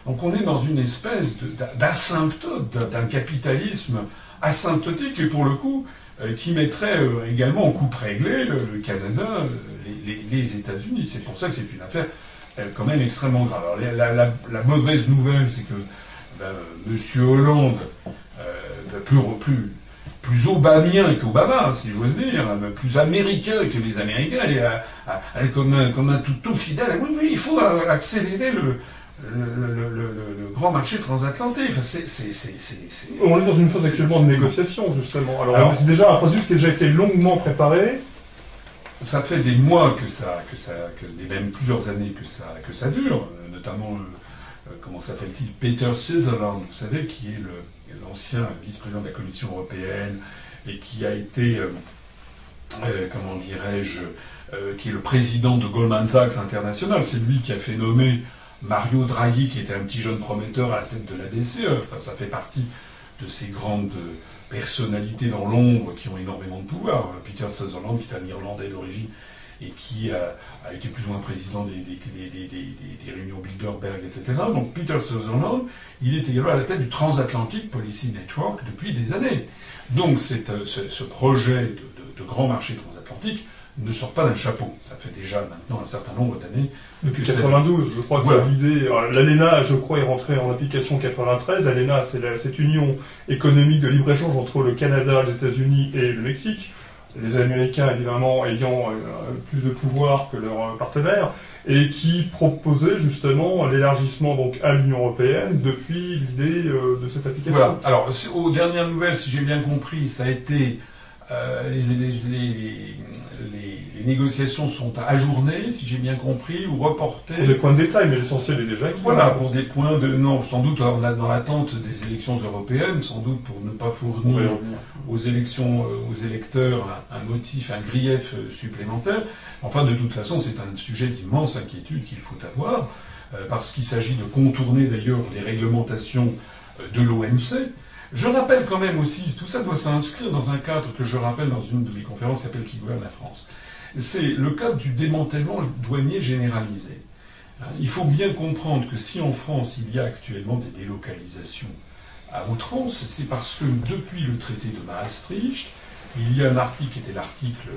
Donc on est dans une espèce d'asymptote, d'un- capitalisme asymptotique et pour le coup euh, qui mettrait euh, également en coupe réglée le, Canada, euh, les, les- États-Unis. C'est pour ça que c'est une affaire quand même extrêmement grave. Alors, la, la- la- mauvaise nouvelle, c'est que ben, Monsieur Hollande, euh, ben, plus, plus, plus obamien qu'Obama, si j'ose dire, hein, plus américain que les Américains, et, euh, euh, comme, un, comme un tout, tout fidèle. Oui, oui, il faut accélérer le, le, le- le- le- le grand marché transatlantique. Enfin, c'est, c'est, c'est, On est dans une phase actuellement de négociation, justement. Alors, Alors- c'est déjà un processus qui a déjà été longuement préparé. Ça fait des mois que ça, que ça, que des même plusieurs années que ça, que ça dure, euh, notamment, euh, euh, comment s'appelle-t-il, Peter Sutherland, vous savez, qui est le- l'ancien vice-président de la Commission européenne et qui a été, comment dirais-je, qui est le président de Goldman Sachs International. C'est lui qui a fait nommer Mario Draghi, qui était un petit jeune prometteur à la tête de la DCE. Enfin, ça fait partie de ces grandes personnalités dans l'ombre qui ont énormément de pouvoir. Peter Sutherland, qui est un Irlandais d'origine et qui a, été plus ou moins président des, des, des, des, réunions Bilderberg, etc. Donc Peter Sutherland, il est également à la tête du Transatlantic Policy Network depuis des années. Donc euh, ce, projet de grand marché transatlantique ne sort pas d'un chapeau. Ça fait déjà maintenant un certain nombre d'années Depuis que c'est- 92, je crois que l'idée, l'ALENA, je crois, est rentrée en application en 93. L'ALENA, c'est la- cette union économique de libre-échange entre le Canada, les États-Unis et le Mexique. Les Américains, évidemment, ayant euh, plus de pouvoir que leurs partenaires, et qui proposait justement l'élargissement donc à l'Union européenne depuis l'idée euh, de cette application. Voilà. Alors, aux dernières nouvelles, si j'ai bien compris, ça a été euh, les, les- les- les- les négociations sont ajournées, si j'ai bien compris, ou reportées. Pour des points de détail, mais l'essentiel est déjà. Voilà, pour des points de non, sans doute on a dans l'attente des élections européennes, sans doute pour ne pas fournir aux élections, euh, aux électeurs un, un motif, un grief euh, supplémentaire. Enfin, de toute façon, c'est un sujet d'immense inquiétude qu'il faut avoir. euh, parce qu'il s'agit de contourner d'ailleurs les réglementations de l'OMC. Je rappelle quand même aussi, tout ça doit s'inscrire dans un cadre que je rappelle dans une de mes conférences qui s'appelle Qui gouverne la France. C'est le cadre du démantèlement douanier généralisé. Hein, il faut bien comprendre que si en France il y a actuellement des délocalisations à outrance, c'est parce que depuis le traité de Maastricht, il y a un article qui était l'article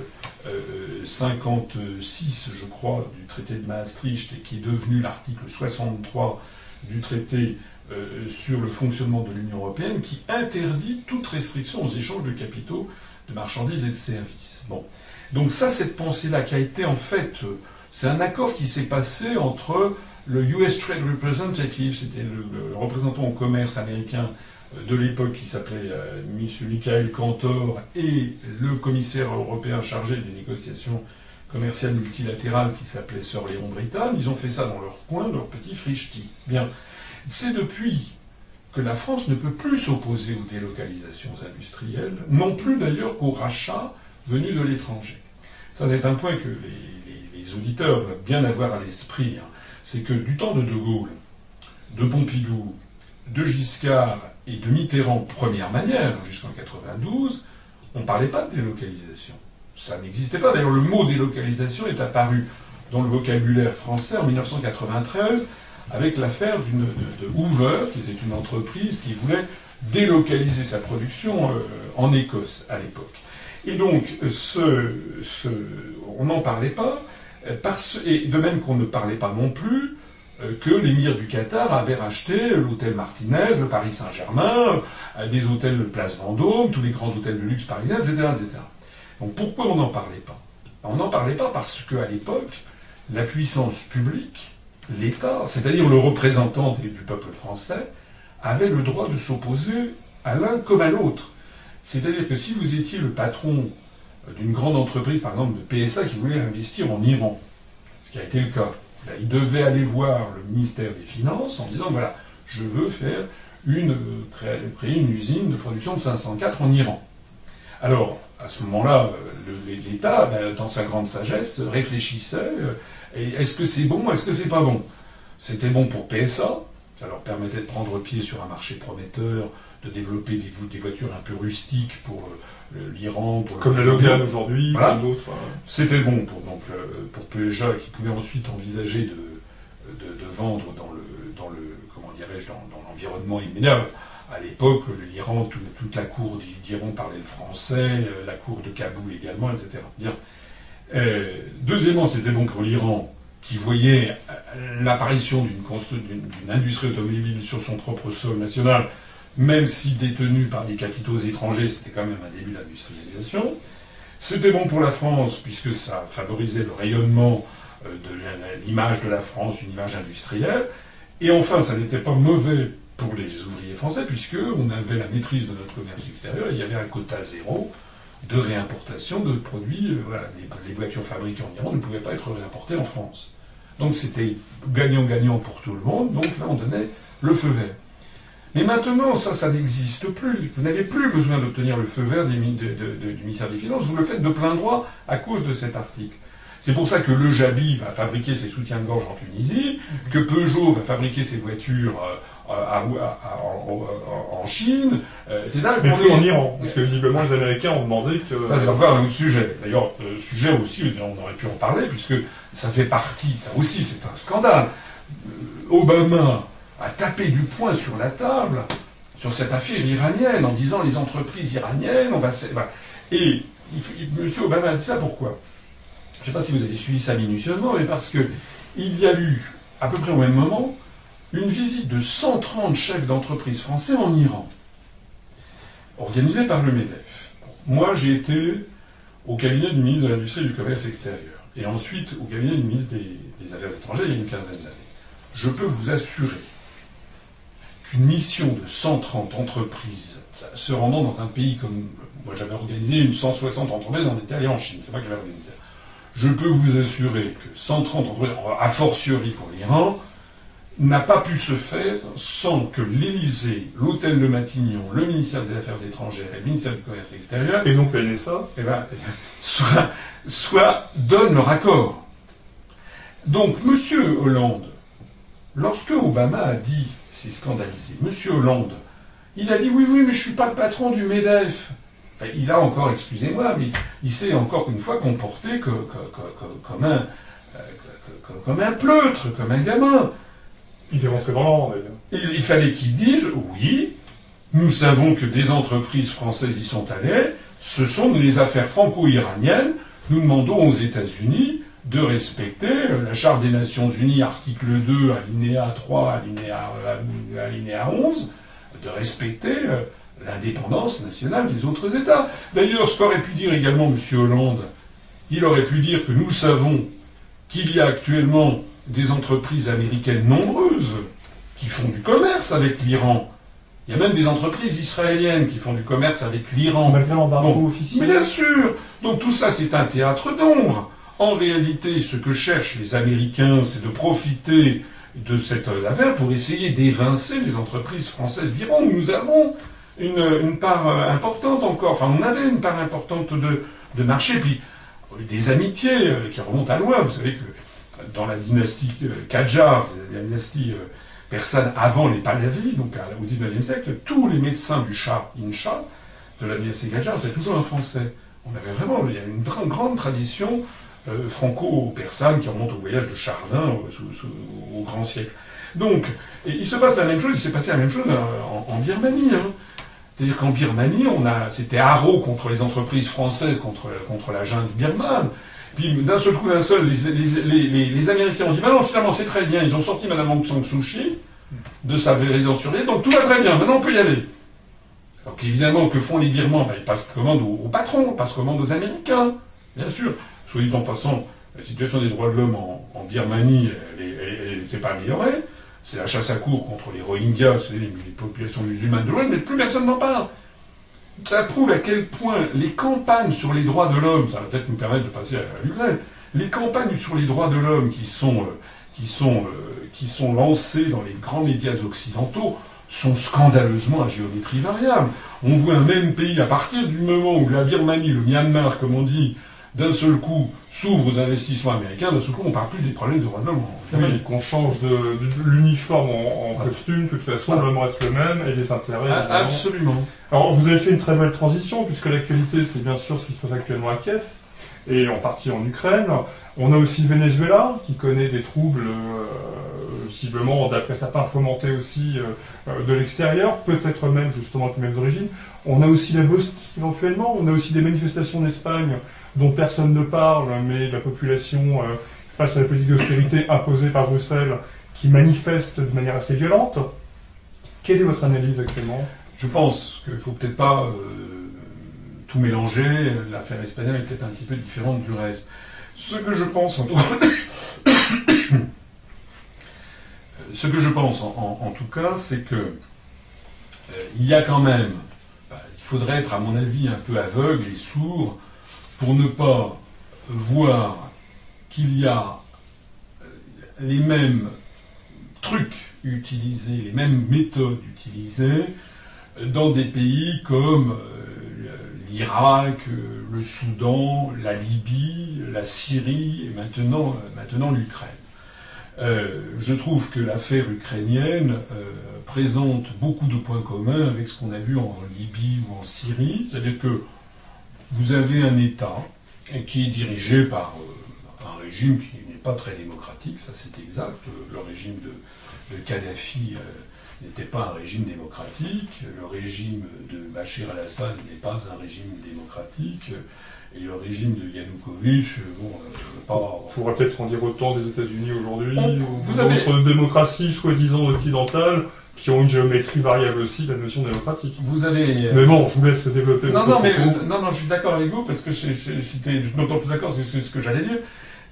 56, je crois, du traité de Maastricht et qui est devenu l'article 63 du traité euh, sur le fonctionnement de l'Union européenne qui interdit toute restriction aux échanges de capitaux, de marchandises et de services. Bon. Donc ça, cette pensée-là qui a été en fait, euh, c'est un accord qui s'est passé entre le US Trade Representative, c'était le, représentant au commerce américain euh, de l'époque qui s'appelait M. Michael Cantor et le commissaire européen chargé des négociations commerciales multilatérales qui s'appelait Sir Léon Brittan. Ils ont fait ça dans leur coin, leur petit frichti. Bien. C'est depuis que la France ne peut plus s'opposer aux délocalisations industrielles, non plus d'ailleurs qu'aux rachats venus de l'étranger. Ça, c'est un point que les, auditeurs doivent bien avoir à l'esprit. Hein. C'est que du temps de De Gaulle, de Pompidou, de Giscard et de Mitterrand, première manière, jusqu'en 92, on ne parlait pas de délocalisation. Ça n'existait pas. D'ailleurs, le mot délocalisation est apparu dans le vocabulaire français en 1993 avec l'affaire de, Hoover, qui était une entreprise qui voulait délocaliser sa production euh, en Écosse à l'époque. Et donc, ce, on n'en parlait pas, parce, et de même qu'on ne parlait pas non plus euh, que l'émir du Qatar avait racheté l'hôtel Martinez, le Paris Saint-Germain, euh, des hôtels de Place Vendôme, tous les grands hôtels de luxe parisiens, etc. etc. Donc pourquoi on n'en parlait pas? On n'en parlait pas parce qu'à l'époque, la puissance publique l'État, c'est-à-dire le représentant du peuple français, avait le droit de s'opposer à l'un comme à l'autre. C'est-à-dire que si vous étiez le patron d'une grande entreprise, par exemple de PSA, qui voulait investir en Iran, ce qui a été le cas, il devait aller voir le ministère des Finances en disant voilà, je veux faire une, créer, une usine de production de 504 en Iran. Alors, à ce moment-là, l'État, ben, dans sa grande sagesse, réfléchissait euh, est-ce que c'est bon, est-ce que c'est pas bon? C'était bon pour PSA, ça leur permettait de prendre pied sur un marché prometteur, de développer des, voitures un peu rustiques pour euh, l'Iran. Comme la Logan aujourd'hui, comme d'autres. C'était bon pour, donc, euh, pour Peugeot qui pouvait ensuite envisager de, vendre dans le, dans le comment dirais-je, dans, l'environnement immédiat. À l'époque, l'Iran, toute la cour d'Iran parlait le français, euh, la cour de Kaboul également, etc. Bien. Euh, deuxièmement, c'était bon pour l'Iran, qui voyait euh, l'apparition d'une industrie automobile sur son propre sol national, même si détenue par des capitaux étrangers, c'était quand même un début d'industrialisation. C'était bon pour la France, puisque ça favorisait le rayonnement euh, de l'image de la France, une image industrielle. Et enfin, ça n'était pas mauvais pour les ouvriers français, puisqu'on avait la maîtrise de notre commerce extérieur, il y avait un quota zéro de réimportation de produits. Euh, voilà, les, voitures fabriquées en Iran ne pouvaient pas être réimportées en France. Donc c'était gagnant-gagnant pour tout le monde. Donc là, on donnait le feu vert. Mais maintenant, ça, ça n'existe plus. Vous n'avez plus besoin d'obtenir le feu vert du ministère des Finances. Vous le faites de plein droit à cause de cet article. C'est pour ça que le Jabi va fabriquer ses soutiens-de-gorge en Tunisie, que Peugeot va fabriquer ses voitures en Chine, euh, etc. Mais plus en Iran, parce que visiblement les Américains ont demandé que... Ça, c'est encore un autre sujet. D'ailleurs, le euh, sujet aussi, on aurait pu en parler, puisque ça fait partie, ça aussi c'est un scandale. Euh, Obama a tapé du poing sur la table sur cette affaire iranienne en disant les entreprises iraniennes, on va... Et M. Obama a dit ça pourquoi? Je ne sais pas si vous avez suivi ça minutieusement, mais parce que il y a eu, à peu près au même moment, une visite de 130 chefs d'entreprise français en Iran, organisée par le MEDEF. Moi, j'ai été au cabinet du ministre de l'Industrie et du Commerce extérieur, et ensuite au cabinet du ministre des, Affaires étrangères il y a une quinzaine d'années. Je peux vous assurer qu'une mission de 130 entreprises se rendant dans un pays comme moi j'avais organisé une 160 entreprises, on était allé en Chine, c'est moi qui l'avais organisé. Je peux vous assurer que 130 entreprises, a fortiori pour l'Iran, n'a pas pu se faire sans que l'Élysée, l'hôtel de Matignon, le ministère des Affaires étrangères et le ministère du Commerce extérieur, et donc ça, eh ben, soit, soit donnent leur accord. Donc, M. Hollande lorsque Obama a dit, c'est scandalisé, Monsieur Hollande, il a dit oui, oui, mais je suis pas le patron du MEDEF. Enfin, il a encore, excusez-moi, mais il s'est encore une fois comporté que- que- que- que- comme, un, euh, comme un pleutre, comme un gamin. Il est rentré dans d'ailleurs. Il, fallait qu'ils disent oui, nous savons que des entreprises françaises y sont allées, ce sont les affaires franco-iraniennes, nous demandons aux États-Unis de respecter euh, la Charte des Nations Unies, article 2, alinéa 3, alinéa, euh, alinéa 11, de respecter euh, l'indépendance nationale des autres États. D'ailleurs, ce qu'aurait pu dire également M. Hollande, il aurait pu dire que nous savons qu'il y a actuellement des entreprises américaines nombreuses qui font du commerce avec l'Iran. Il y a même des entreprises israéliennes qui font du commerce avec l'Iran. Malgré l'embargo Bon. officiel. Bien sûr Donc tout ça, c'est un théâtre d'ombre. En réalité, ce que cherchent les Américains, c'est de profiter de cette affaire pour essayer d'évincer les entreprises françaises d'Iran. où Nous avons une, une part euh, importante encore, enfin on avait une part importante de, de marché, puis euh, des amitiés euh, qui remontent à loin. Vous savez que dans la dynastie Qajar, la dynastie euh, persane avant les Pahlavis, donc au XIXe siècle, tous les médecins du Shah, Incha, de la dynastie Qajar, c'est toujours un Français. On avait vraiment, il y a une grande tradition euh, franco-persane qui remonte au voyage de Chardin au, grand siècle. Donc, il se passe la même chose, il s'est passé la même chose euh, en, Birmanie. hein. C'est-à-dire qu'en Birmanie, c'était haro contre les entreprises françaises, contre la junte birmane. D'un seul coup, d'un seul, les, Américains ont dit, non, finalement, c'est très bien, ils ont sorti Madame Aung San Suu Kyi de sa résidence surveillée, donc tout va très bien, maintenant on peut y aller. Donc évidemment, que font les Birmans? Ben, Ils passent commande au, au patron, ils passent commande aux Américains, bien sûr. Soit dit en passant, la situation des droits de l'homme en, Birmanie, elle, elle s'est pas améliorée. C'est la chasse à court contre les Rohingyas, c'est les, populations musulmanes de l'Ouest, mais plus personne n'en parle. Ça prouve à quel point les campagnes sur les droits de l'homme, ça va peut-être nous permettre de passer à l'Ukraine, les campagnes sur les droits de l'homme qui sont, euh, euh, qui sont lancées dans les grands médias occidentaux sont scandaleusement à géométrie variable. On voit un même pays, à partir du moment où la Birmanie, le Myanmar, comme on dit, d'un seul coup s'ouvre aux investissements américains, d'un seul coup on ne parle plus des problèmes de droits de l'homme. Oui, qu'on change de, de- de l'uniforme en, en Voilà. costume, de toute façon, Voilà. l'homme reste le même et les intérêts. Ah, évidemment. Absolument. Alors, vous avez fait une très belle transition, puisque l'actualité, c'est bien sûr ce qui se passe actuellement à Kiev, et en partie en Ukraine. On a aussi le Venezuela, qui connaît des troubles, euh, visiblement, d'après certains, fomentés aussi euh, de l'extérieur, peut-être même justement avec les mêmes origines. On a aussi la Bosnie, éventuellement. On a aussi des manifestations en Espagne, dont personne ne parle, mais la population, euh, face à la politique d'austérité imposée par Bruxelles, qui manifeste de manière assez violente. Quelle est votre analyse actuellement? Je pense qu'il ne faut peut-être pas euh, tout mélanger. L'affaire espagnole est peut-être un petit peu différente du reste. Ce que je pense, en tout cas, c'est que euh, il y a quand même, bah, il faudrait être à mon avis un peu aveugle et sourd pour ne pas voir qu'il y a euh, les mêmes trucs utilisés, les mêmes méthodes utilisées dans des pays comme euh, l'Irak, euh, le Soudan, la Libye, la Syrie et maintenant, maintenant l'Ukraine. Je trouve que l'affaire ukrainienne présente beaucoup de points communs avec ce qu'on a vu en Libye ou en Syrie, c'est-à-dire que vous avez un État qui est dirigé par euh, un régime qui n'est pas très démocratique, ça c'est exact. Le régime de, de Kadhafi euh, n'était pas un régime démocratique, le régime de Bachir al-Assad n'est pas un régime démocratique, et le régime de Yanukovych, euh, bon, pas, On pourrait peut-être en dire autant des États-Unis aujourd'hui, ou avez- d'autres démocraties soi-disant occidentales qui ont une géométrie variable aussi, la notion démocratique. Vous avez. euh, Mais bon, je vous laisse développer non, non, mais euh, non, non, je suis d'accord avec vous parce que j'étais d'autant plus d'accord, c'est ce que j'allais dire.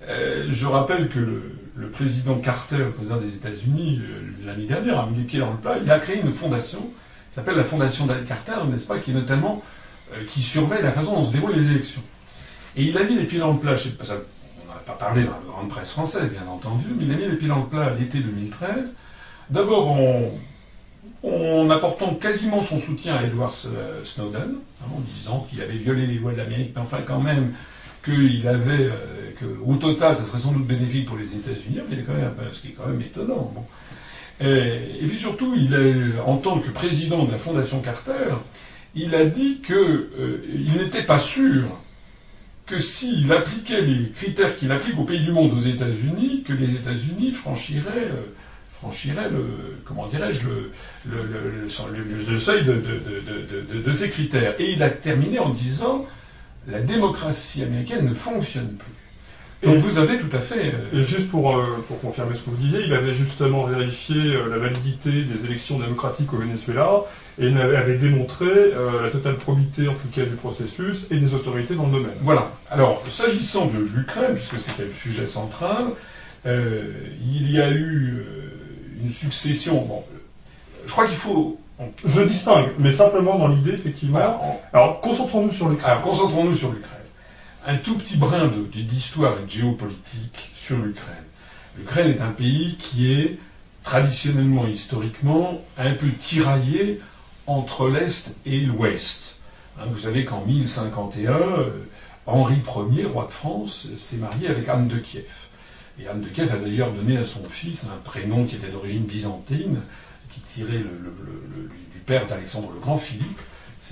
Euh, je rappelle que le, le président Carter, le président des États-Unis, euh, l'année dernière, a mis les pieds dans le plat. Il a créé une fondation, qui s'appelle la Fondation d'Al Carter, n'est-ce pas, qui est notamment euh, qui surveille la façon dont se déroulent les élections. Et il a mis les pieds dans le plat. je sais pas, ça- on n'a pas parlé dans la grande presse française, bien entendu, mais il a mis les pieds dans le plat à l'été 2013. D'abord en, en apportant quasiment son soutien à Edward Snowden, hein, en disant qu'il avait violé les lois de l'Amérique, mais enfin quand même qu'il avait, euh, que au total, ça serait sans doute bénéfique pour les États-Unis, mais quand ce qui est quand même étonnant. Et, puis surtout, en tant que président de la Fondation Carter, il a dit qu'il euh, n'était pas sûr que s'il appliquait les critères qu'il applique au pays du monde, aux États-Unis, que les États-Unis franchiraient, euh, franchiraient le, comment dirais-je, le, le, le- le- seuil de, de- de- de- ces critères. Et il a terminé en disant la démocratie américaine ne fonctionne plus. Et Et- vous avez tout à fait. euh, Et juste pour, euh, pour confirmer ce que vous disiez, il avait justement vérifié euh, la validité des élections démocratiques au Venezuela et il avait démontré la totale probité en tout cas du processus et des autorités dans le domaine. Voilà. Alors, s'agissant de l'Ukraine, puisque c'était le sujet central, il y a eu une succession. Bon, euh, je crois qu'il faut. Je distingue, mais simplement dans l'idée, effectivement. voilà, on- Alors, concentrons-nous sur l'Ukraine. alors, concentrons-nous sur l'Ukraine. Un tout petit brin de- de- d'histoire et de géopolitique sur l'Ukraine. L'Ukraine est un pays qui est traditionnellement, historiquement, un peu tiraillé entre l'Est et l'Ouest. Hein, vous savez qu'en 1051, euh, Henri Ier, roi de France, euh, s'est marié avec Anne de Kiev. Et Anne de Kiev a d'ailleurs donné à son fils un prénom qui était d'origine byzantine, qui tirait du père d'Alexandre le Grand, Philippe.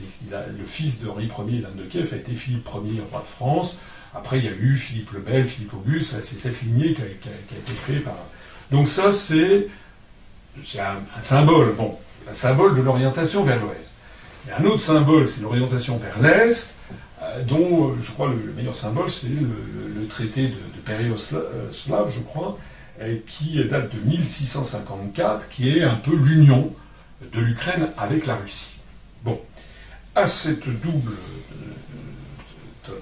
Le fils d'Henri Ier d'Anne de Kiev a été Philippe Ier, roi de France. Après, il y a eu Philippe le Bel, Philippe Auguste. C'est cette lignée qui a, été créée par. Donc ça, c'est un, un symbole. Bon, un symbole de l'orientation vers l'Ouest. Et un autre symbole, c'est l'orientation vers l'Est, dont euh, je crois le, le meilleur symbole, c'est le, traité de, de je crois, euh, qui date de 1654, qui est un peu l'union de l'Ukraine avec la Russie. Bon, à cette double euh,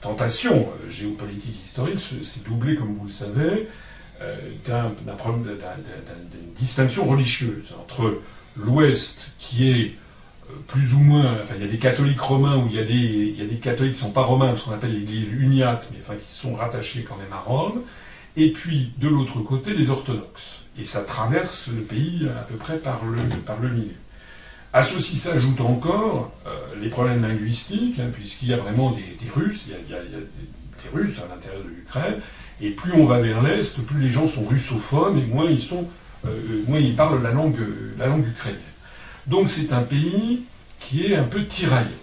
tentation géopolitique historique, ce- c'est doublé, comme vous le savez, d'une distinction religieuse entre l'Ouest qui est plus ou moins, enfin il y a des catholiques romains où il y a des, catholiques qui ne sont pas romains, ce qu'on appelle l'Église uniate, mais enfin qui sont rattachés quand même à Rome, et puis de l'autre côté les orthodoxes. Et ça traverse le pays à peu près par le, milieu. À ceci s'ajoutent encore euh, les problèmes linguistiques, hein, puisqu'il y a vraiment des, Russes, il y a, des, Russes à l'intérieur de l'Ukraine, et plus on va vers l'Est, plus les gens sont russophones, et moins ils, euh, parlent euh, la langue ukrainienne. Donc c'est un pays qui est un peu tiraillé.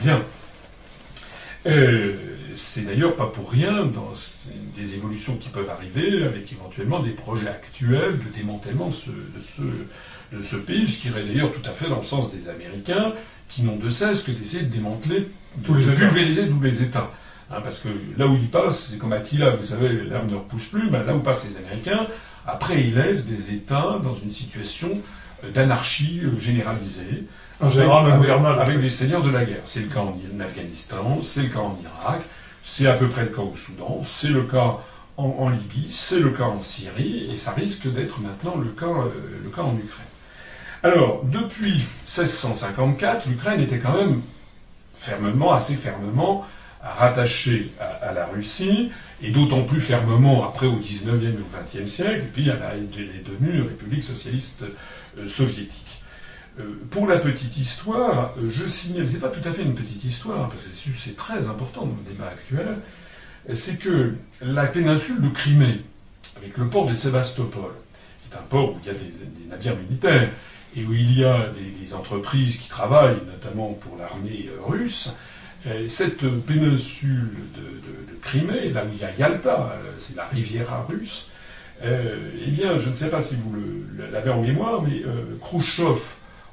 Bien. Euh, c'est d'ailleurs pas pour rien dans des évolutions qui peuvent arriver, avec éventuellement des projets actuels de démantèlement de ce, de ce, de ce pays, ce qui irait d'ailleurs tout à fait dans le sens des Américains, qui n'ont de cesse que d'essayer de démanteler, Tous les de pulvériser tous les États. Hein, parce que là où ils passent, c'est comme Attila, vous savez, l'herbe ne repousse plus, ben là où passent les Américains, après ils laissent des États dans une situation d'anarchie euh, généralisée, général, avec, avec des seigneurs de la guerre. C'est le cas en, Afghanistan, c'est le cas en Irak, c'est à peu près le cas au Soudan, c'est le cas en, en Libye, c'est le cas en Syrie, et ça risque d'être maintenant le cas, euh, le cas en Ukraine. Alors, depuis 1654, l'Ukraine était quand même fermement, assez fermement, rattachée à, à la Russie, et d'autant plus fermement après au 19e et au 20e siècle, et puis elle, a, elle est devenue république socialiste soviétique. Euh, pour la petite histoire, euh, je signale, c'est pas tout à fait une petite histoire, parce que c'est- très important dans le débat actuel, euh, c'est que la péninsule de Crimée, avec le port de Sébastopol, qui est un port où il y a des, navires militaires, et où il y a des, entreprises qui travaillent, notamment pour l'armée euh, russe, euh, cette péninsule de, de- Crimée, là où il y a Yalta, euh, c'est la Riviera russe, euh, eh bien, je ne sais pas si vous l'avez en mémoire, mais euh, Khrouchtchev,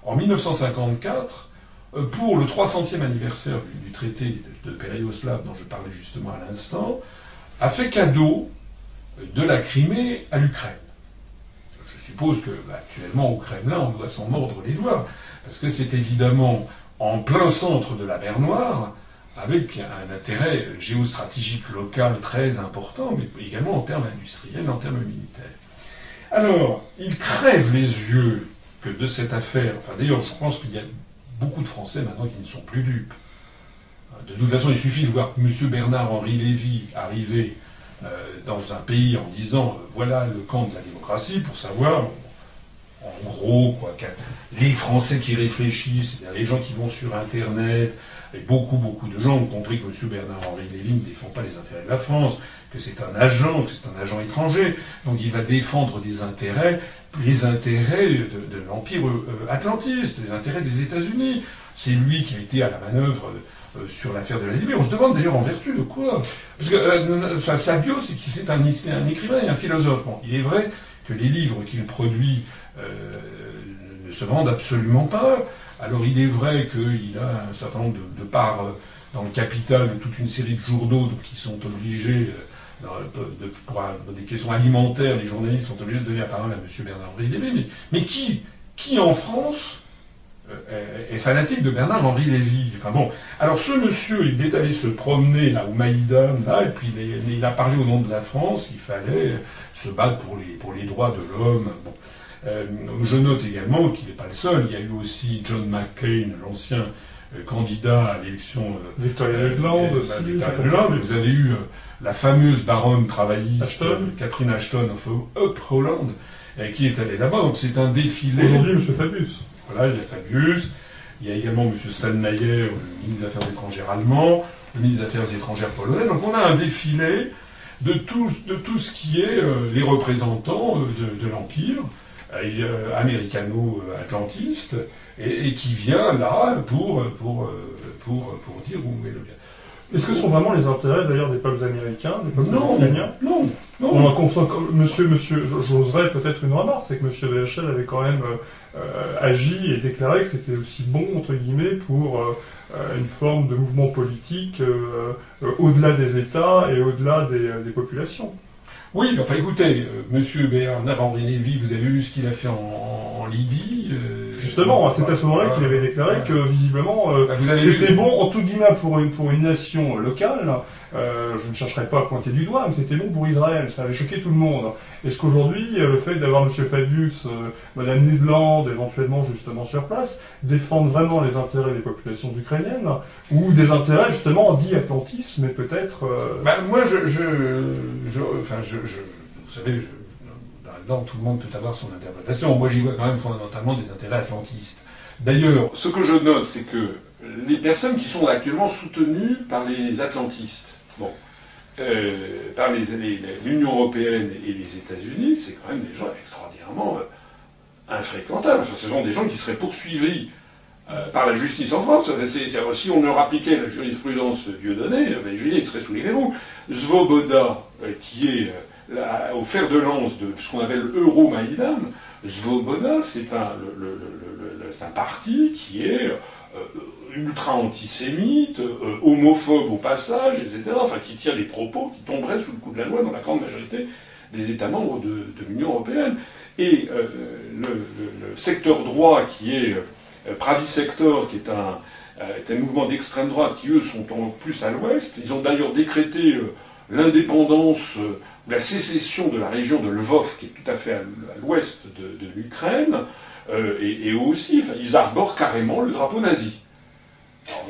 en 1954, euh, pour le 300e anniversaire du, traité de, Péréoslav dont je parlais justement à l'instant, a fait cadeau euh, de la Crimée à l'Ukraine. Je suppose que bah, actuellement au Kremlin, on doit s'en mordre les doigts, parce que c'est évidemment en plein centre de la mer Noire, avec un intérêt géostratégique local très important, mais également en termes industriels, en termes militaires. Alors, il crève les yeux que de cette affaire, enfin d'ailleurs je pense qu'il y a beaucoup de Français maintenant qui ne sont plus dupes. De toute façon, il suffit de voir M. Bernard-Henri Lévy arriver euh, dans un pays en disant euh, voilà le camp de la démocratie pour savoir, en gros, quoi, les Français qui réfléchissent, les gens qui vont sur Internet, Et beaucoup, beaucoup de gens ont compris que M. Bernard-Henri Lévy ne défend pas les intérêts de la France, que c'est un agent, que c'est un agent étranger. Donc il va défendre des intérêts, les intérêts de, l'Empire euh, atlantiste, les intérêts des États-Unis. C'est lui qui a été à la manœuvre euh, sur l'affaire de la Libye. On se demande d'ailleurs en vertu de quoi? Parce que euh, sa, bio, c'est qu'il est un, un, écrivain et un philosophe. Bon, il est vrai que les livres qu'il produit ne se vendent absolument pas. Alors il est vrai qu'il a un certain nombre de, parts dans le capital de toute une série de journaux qui sont obligés pour des questions alimentaires, les journalistes sont obligés de donner la parole à M. Bernard-Henri Lévy. Mais, qui, en France euh, est fanatique de Bernard-Henri Lévy? Enfin bon, alors ce monsieur, il est allé se promener là au Maïdan, là, et puis il, a parlé au nom de la France, il fallait se battre pour les, droits de l'homme. Euh, je note également qu'il n'est pas le seul, il y a eu aussi John McCain, l'ancien euh, candidat à l'élection. Victoria Nuland aussi. vous avez eu la fameuse baronne travailliste Catherine Ashton of Up Holland, qui est allée là-bas. Donc c'est un défilé. Aujourd'hui, M. Fabius. Voilà, il y a Fabius. Il y a également M. Steinmeier, le ministre des Affaires étrangères allemand, le ministre des Affaires étrangères polonais. Donc on a un défilé de tout, de tout ce qui est euh, les représentants euh, de, l'Empire euh, américano-atlantiste et, qui vient là pour, pour, pour, pour dire où est le bien. Est-ce que ce sont vraiment les intérêts d'ailleurs des peuples américains, des peuples non, Non, non. On monsieur, monsieur, j'oserais peut-être une remarque, c'est que monsieur VHL avait quand même euh, agi et déclaré que c'était aussi bon, entre guillemets, pour euh, une forme de mouvement politique euh, au-delà des États et au-delà des, populations. Oui, enfin écoutez, monsieur Bernard-Henri Lévy, vous avez vu ce qu'il a fait en, Libye Justement, c'est à ce moment-là qu'il avait déclaré que visiblement euh, bah, c'était bon, en tout guillemets, pour une, pour une nation locale. Euh, je ne chercherai pas à pointer du doigt, mais c'était bon pour Israël. Ça avait choqué tout le monde. Est-ce qu'aujourd'hui, euh, le fait d'avoir M. Fabius, Mme Nudland, éventuellement justement sur place, défendent vraiment les intérêts des populations ukrainiennes ou des intérêts justement dit atlantisme, mais peut-être. Bah, moi, je, enfin, je, vous savez, je, tout le monde peut avoir son interprétation. Moi, j'y vois quand même fondamentalement des intérêts atlantistes. D'ailleurs, ce que je note, c'est que les personnes qui sont actuellement soutenues par les atlantistes, bon, euh, par l'Union européenne et les États-Unis, c'est quand même des gens extraordinairement euh, infréquentables. ce sont des gens qui seraient poursuivis euh, par la justice en France. si on leur appliquait la jurisprudence Dieudonné, enfin, Julie serait sous les verrous. Svoboda, qui est au fer de lance de ce qu'on appelle Euro-Maïdan, Svoboda, c'est un, parti qui est euh, ultra antisémite, euh, homophobe au passage, etc., enfin qui tient des propos qui tomberaient sous le coup de la loi dans la grande majorité des États membres de, l'Union européenne. Et euh, le, secteur droit qui est Sector, qui est un, est un mouvement d'extrême droite qui, eux, sont en plus à l'ouest. Ils ont d'ailleurs décrété l'indépendance la sécession de la région de Lvov, qui est tout à fait à l'ouest de, l'Ukraine, euh, et, aussi, ils arborent carrément le drapeau nazi.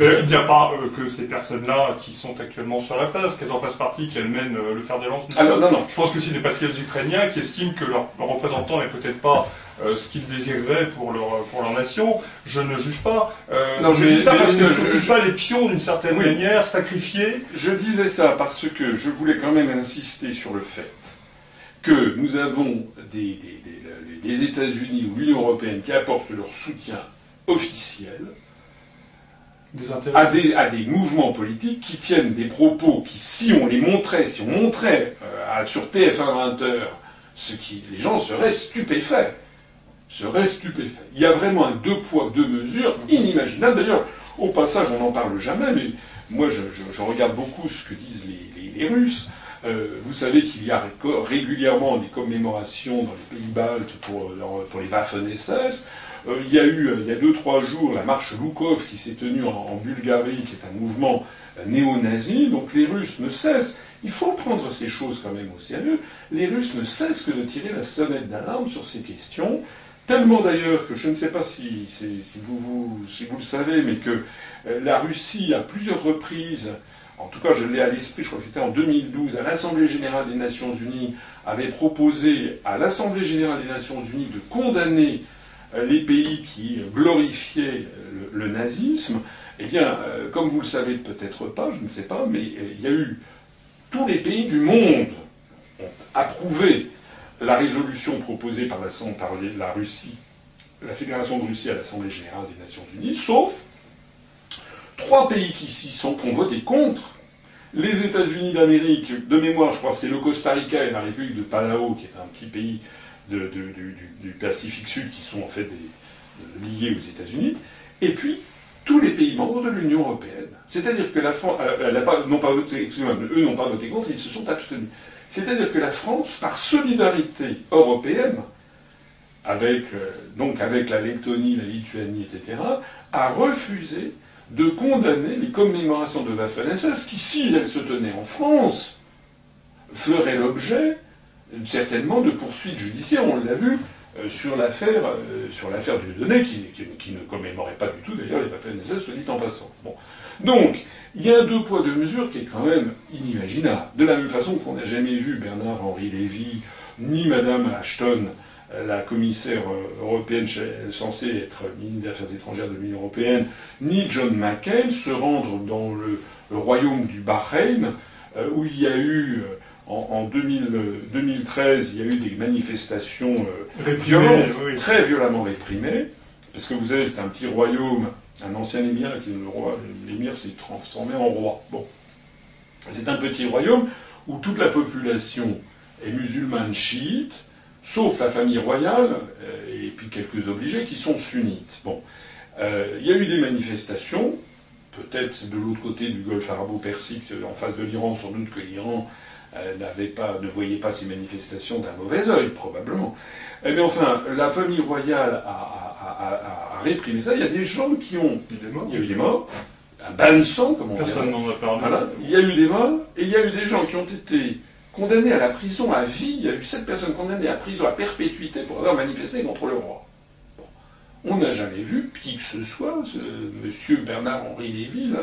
Euh, il n'y a pas euh, que ces personnes-là qui sont actuellement sur la place, qu'elles en fassent partie, qu'elles mènent le fer de lance ah, non, non, non. Je pense que c'est des patriotes ukrainiens qui estiment que leur, représentant n'est peut-être pas ce qu'ils désireraient pour leur, pour leur nation. Je ne juge pas. non, je dis ça parce que je ne pas les pions d'une certaine manière, sacrifiés? Je disais ça parce que je voulais quand même insister sur le fait que nous avons des, des États-Unis ou l'Union européenne qui apportent leur soutien officiel à des, à des, mouvements politiques qui tiennent des propos qui, si on les montrait, si on montrait euh, sur TF1 20h, ce qui, les gens seraient stupéfaits. Seraient stupéfaits. Il y a vraiment un deux poids, deux mesures inimaginable. D'ailleurs, au passage, on n'en parle jamais, mais moi, je, regarde beaucoup ce que disent les, Russes. Euh, vous savez qu'il y a régulièrement des commémorations dans les pays baltes pour, pour les Waffen-SS. Euh, il y a eu, il y a deux, trois jours, la marche Loukov qui s'est tenue en, Bulgarie, qui est un mouvement euh, néo-nazi. Donc les Russes ne cessent, il faut prendre ces choses quand même au sérieux, les Russes ne cessent que de tirer la sonnette d'alarme sur ces questions. Tellement d'ailleurs que je ne sais pas si, si, vous, si vous le savez, mais que euh, la Russie, à plusieurs reprises, en tout cas je l'ai à l'esprit, je crois que c'était en 2012, à l'Assemblée générale des Nations unies, avait proposé à l'Assemblée générale des Nations unies de condamner euh, les pays qui glorifiaient le, nazisme, eh bien, euh, comme vous le savez peut-être pas, je ne sais pas, mais euh, il y a eu tous les pays du monde ont approuvé la résolution proposée par la, par la Russie, la Fédération de Russie à l'Assemblée générale des Nations Unies, sauf trois pays qui s'y sont qui ont voté contre. Les États-Unis d'Amérique, de mémoire, je crois, c'est le Costa Rica et la République de Palau, qui est un petit pays du, Pacifique Sud, qui sont en fait des, liés aux États-Unis. Et puis tous les pays membres de l'Union européenne. C'est-à-dire que la France, euh, elle pas, pas voté, excusez-moi, eux n'ont pas voté contre, ils se sont abstenus. C'est-à-dire que la France, par solidarité européenne, avec, euh, donc avec la Lettonie, la Lituanie, etc., a refusé de condamner les commémorations de Waffen-SS qui, si elles se tenaient en France, feraient l'objet certainement de poursuites judiciaires. On l'a vu euh, sur l'affaire euh, sur l'affaire du Donnet, qui, ne commémorait pas du tout d'ailleurs les Waffen-SS, soit dit en passant. Donc, il y a deux poids deux mesures qui est quand même inimaginable. De la même façon qu'on n'a jamais vu Bernard-Henri Lévy, ni Madame Ashton, euh, la commissaire européenne censée être ministre des Affaires étrangères de l'Union européenne, ni John McCain se rendre dans le, royaume du Bahreïn, où il y a eu en, 2013, il y a eu des manifestations euh, violentes, très violemment réprimées, parce que vous savez, c'est un petit royaume, un ancien émir, qui le roi, l'émir s'est transformé en roi. Bon, c'est un petit royaume où toute la population est musulmane chiite, sauf la famille royale euh, et puis quelques obligés qui sont sunnites. Bon, euh, il y a eu des manifestations, peut-être de l'autre côté du golfe arabo-persique, en face de l'Iran, sans doute que l'Iran pas, ne voyait pas ces manifestations d'un mauvais œil, probablement. Mais eh enfin, la famille royale a, réprimé ça. Il y a des gens qui ont. Il y a, des morts. il y a eu des morts. Un bain de sang, comme on dit. Personne n'en a parlé. Voilà. Il y a eu des morts, et il y a eu des gens qui ont été condamnés à la prison à vie. Il y a eu sept personnes condamnées à prison à perpétuité pour avoir manifesté contre le roi. On n'a jamais vu qui que ce soit, ce monsieur Bernard-Henri Lévy, là,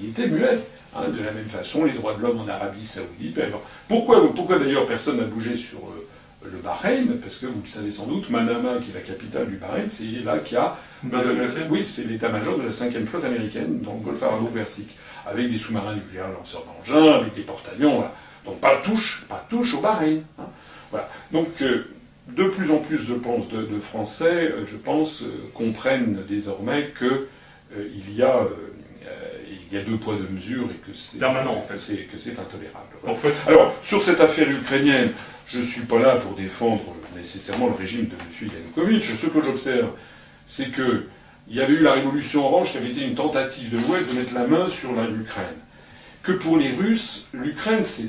il était muet. Hein, de la même façon, les droits de l'homme en Arabie Saoudite. Pourquoi, pourquoi d'ailleurs personne n'a bougé sur euh, le Bahreïn? Parce que vous le savez sans doute, Manama, qui est la capitale du Bahreïn, c'est là qu'il y a. oui, c'est l'état-major de la 5e flotte américaine dans le golfe arabo-persique, avec des sous-marins nucléaires lanceurs d'engins, avec des porte-avions. Donc pas touche, pas touche au Bahreïn. Hein. Voilà. Donc euh, de plus en plus de, de Français, euh, je pense, comprennent désormais qu'il y a il y a deux poids, deux mesures et que c'est permanent en fait. que c'est intolérable. En fait, Alors, sur cette affaire ukrainienne, je ne suis pas là pour défendre nécessairement le régime de M. Yanukovych. Ce que j'observe, c'est que il y avait eu la révolution orange qui avait été une tentative de l'Ouest de mettre la main sur l'Ukraine. Que pour les Russes, l'Ukraine, c'est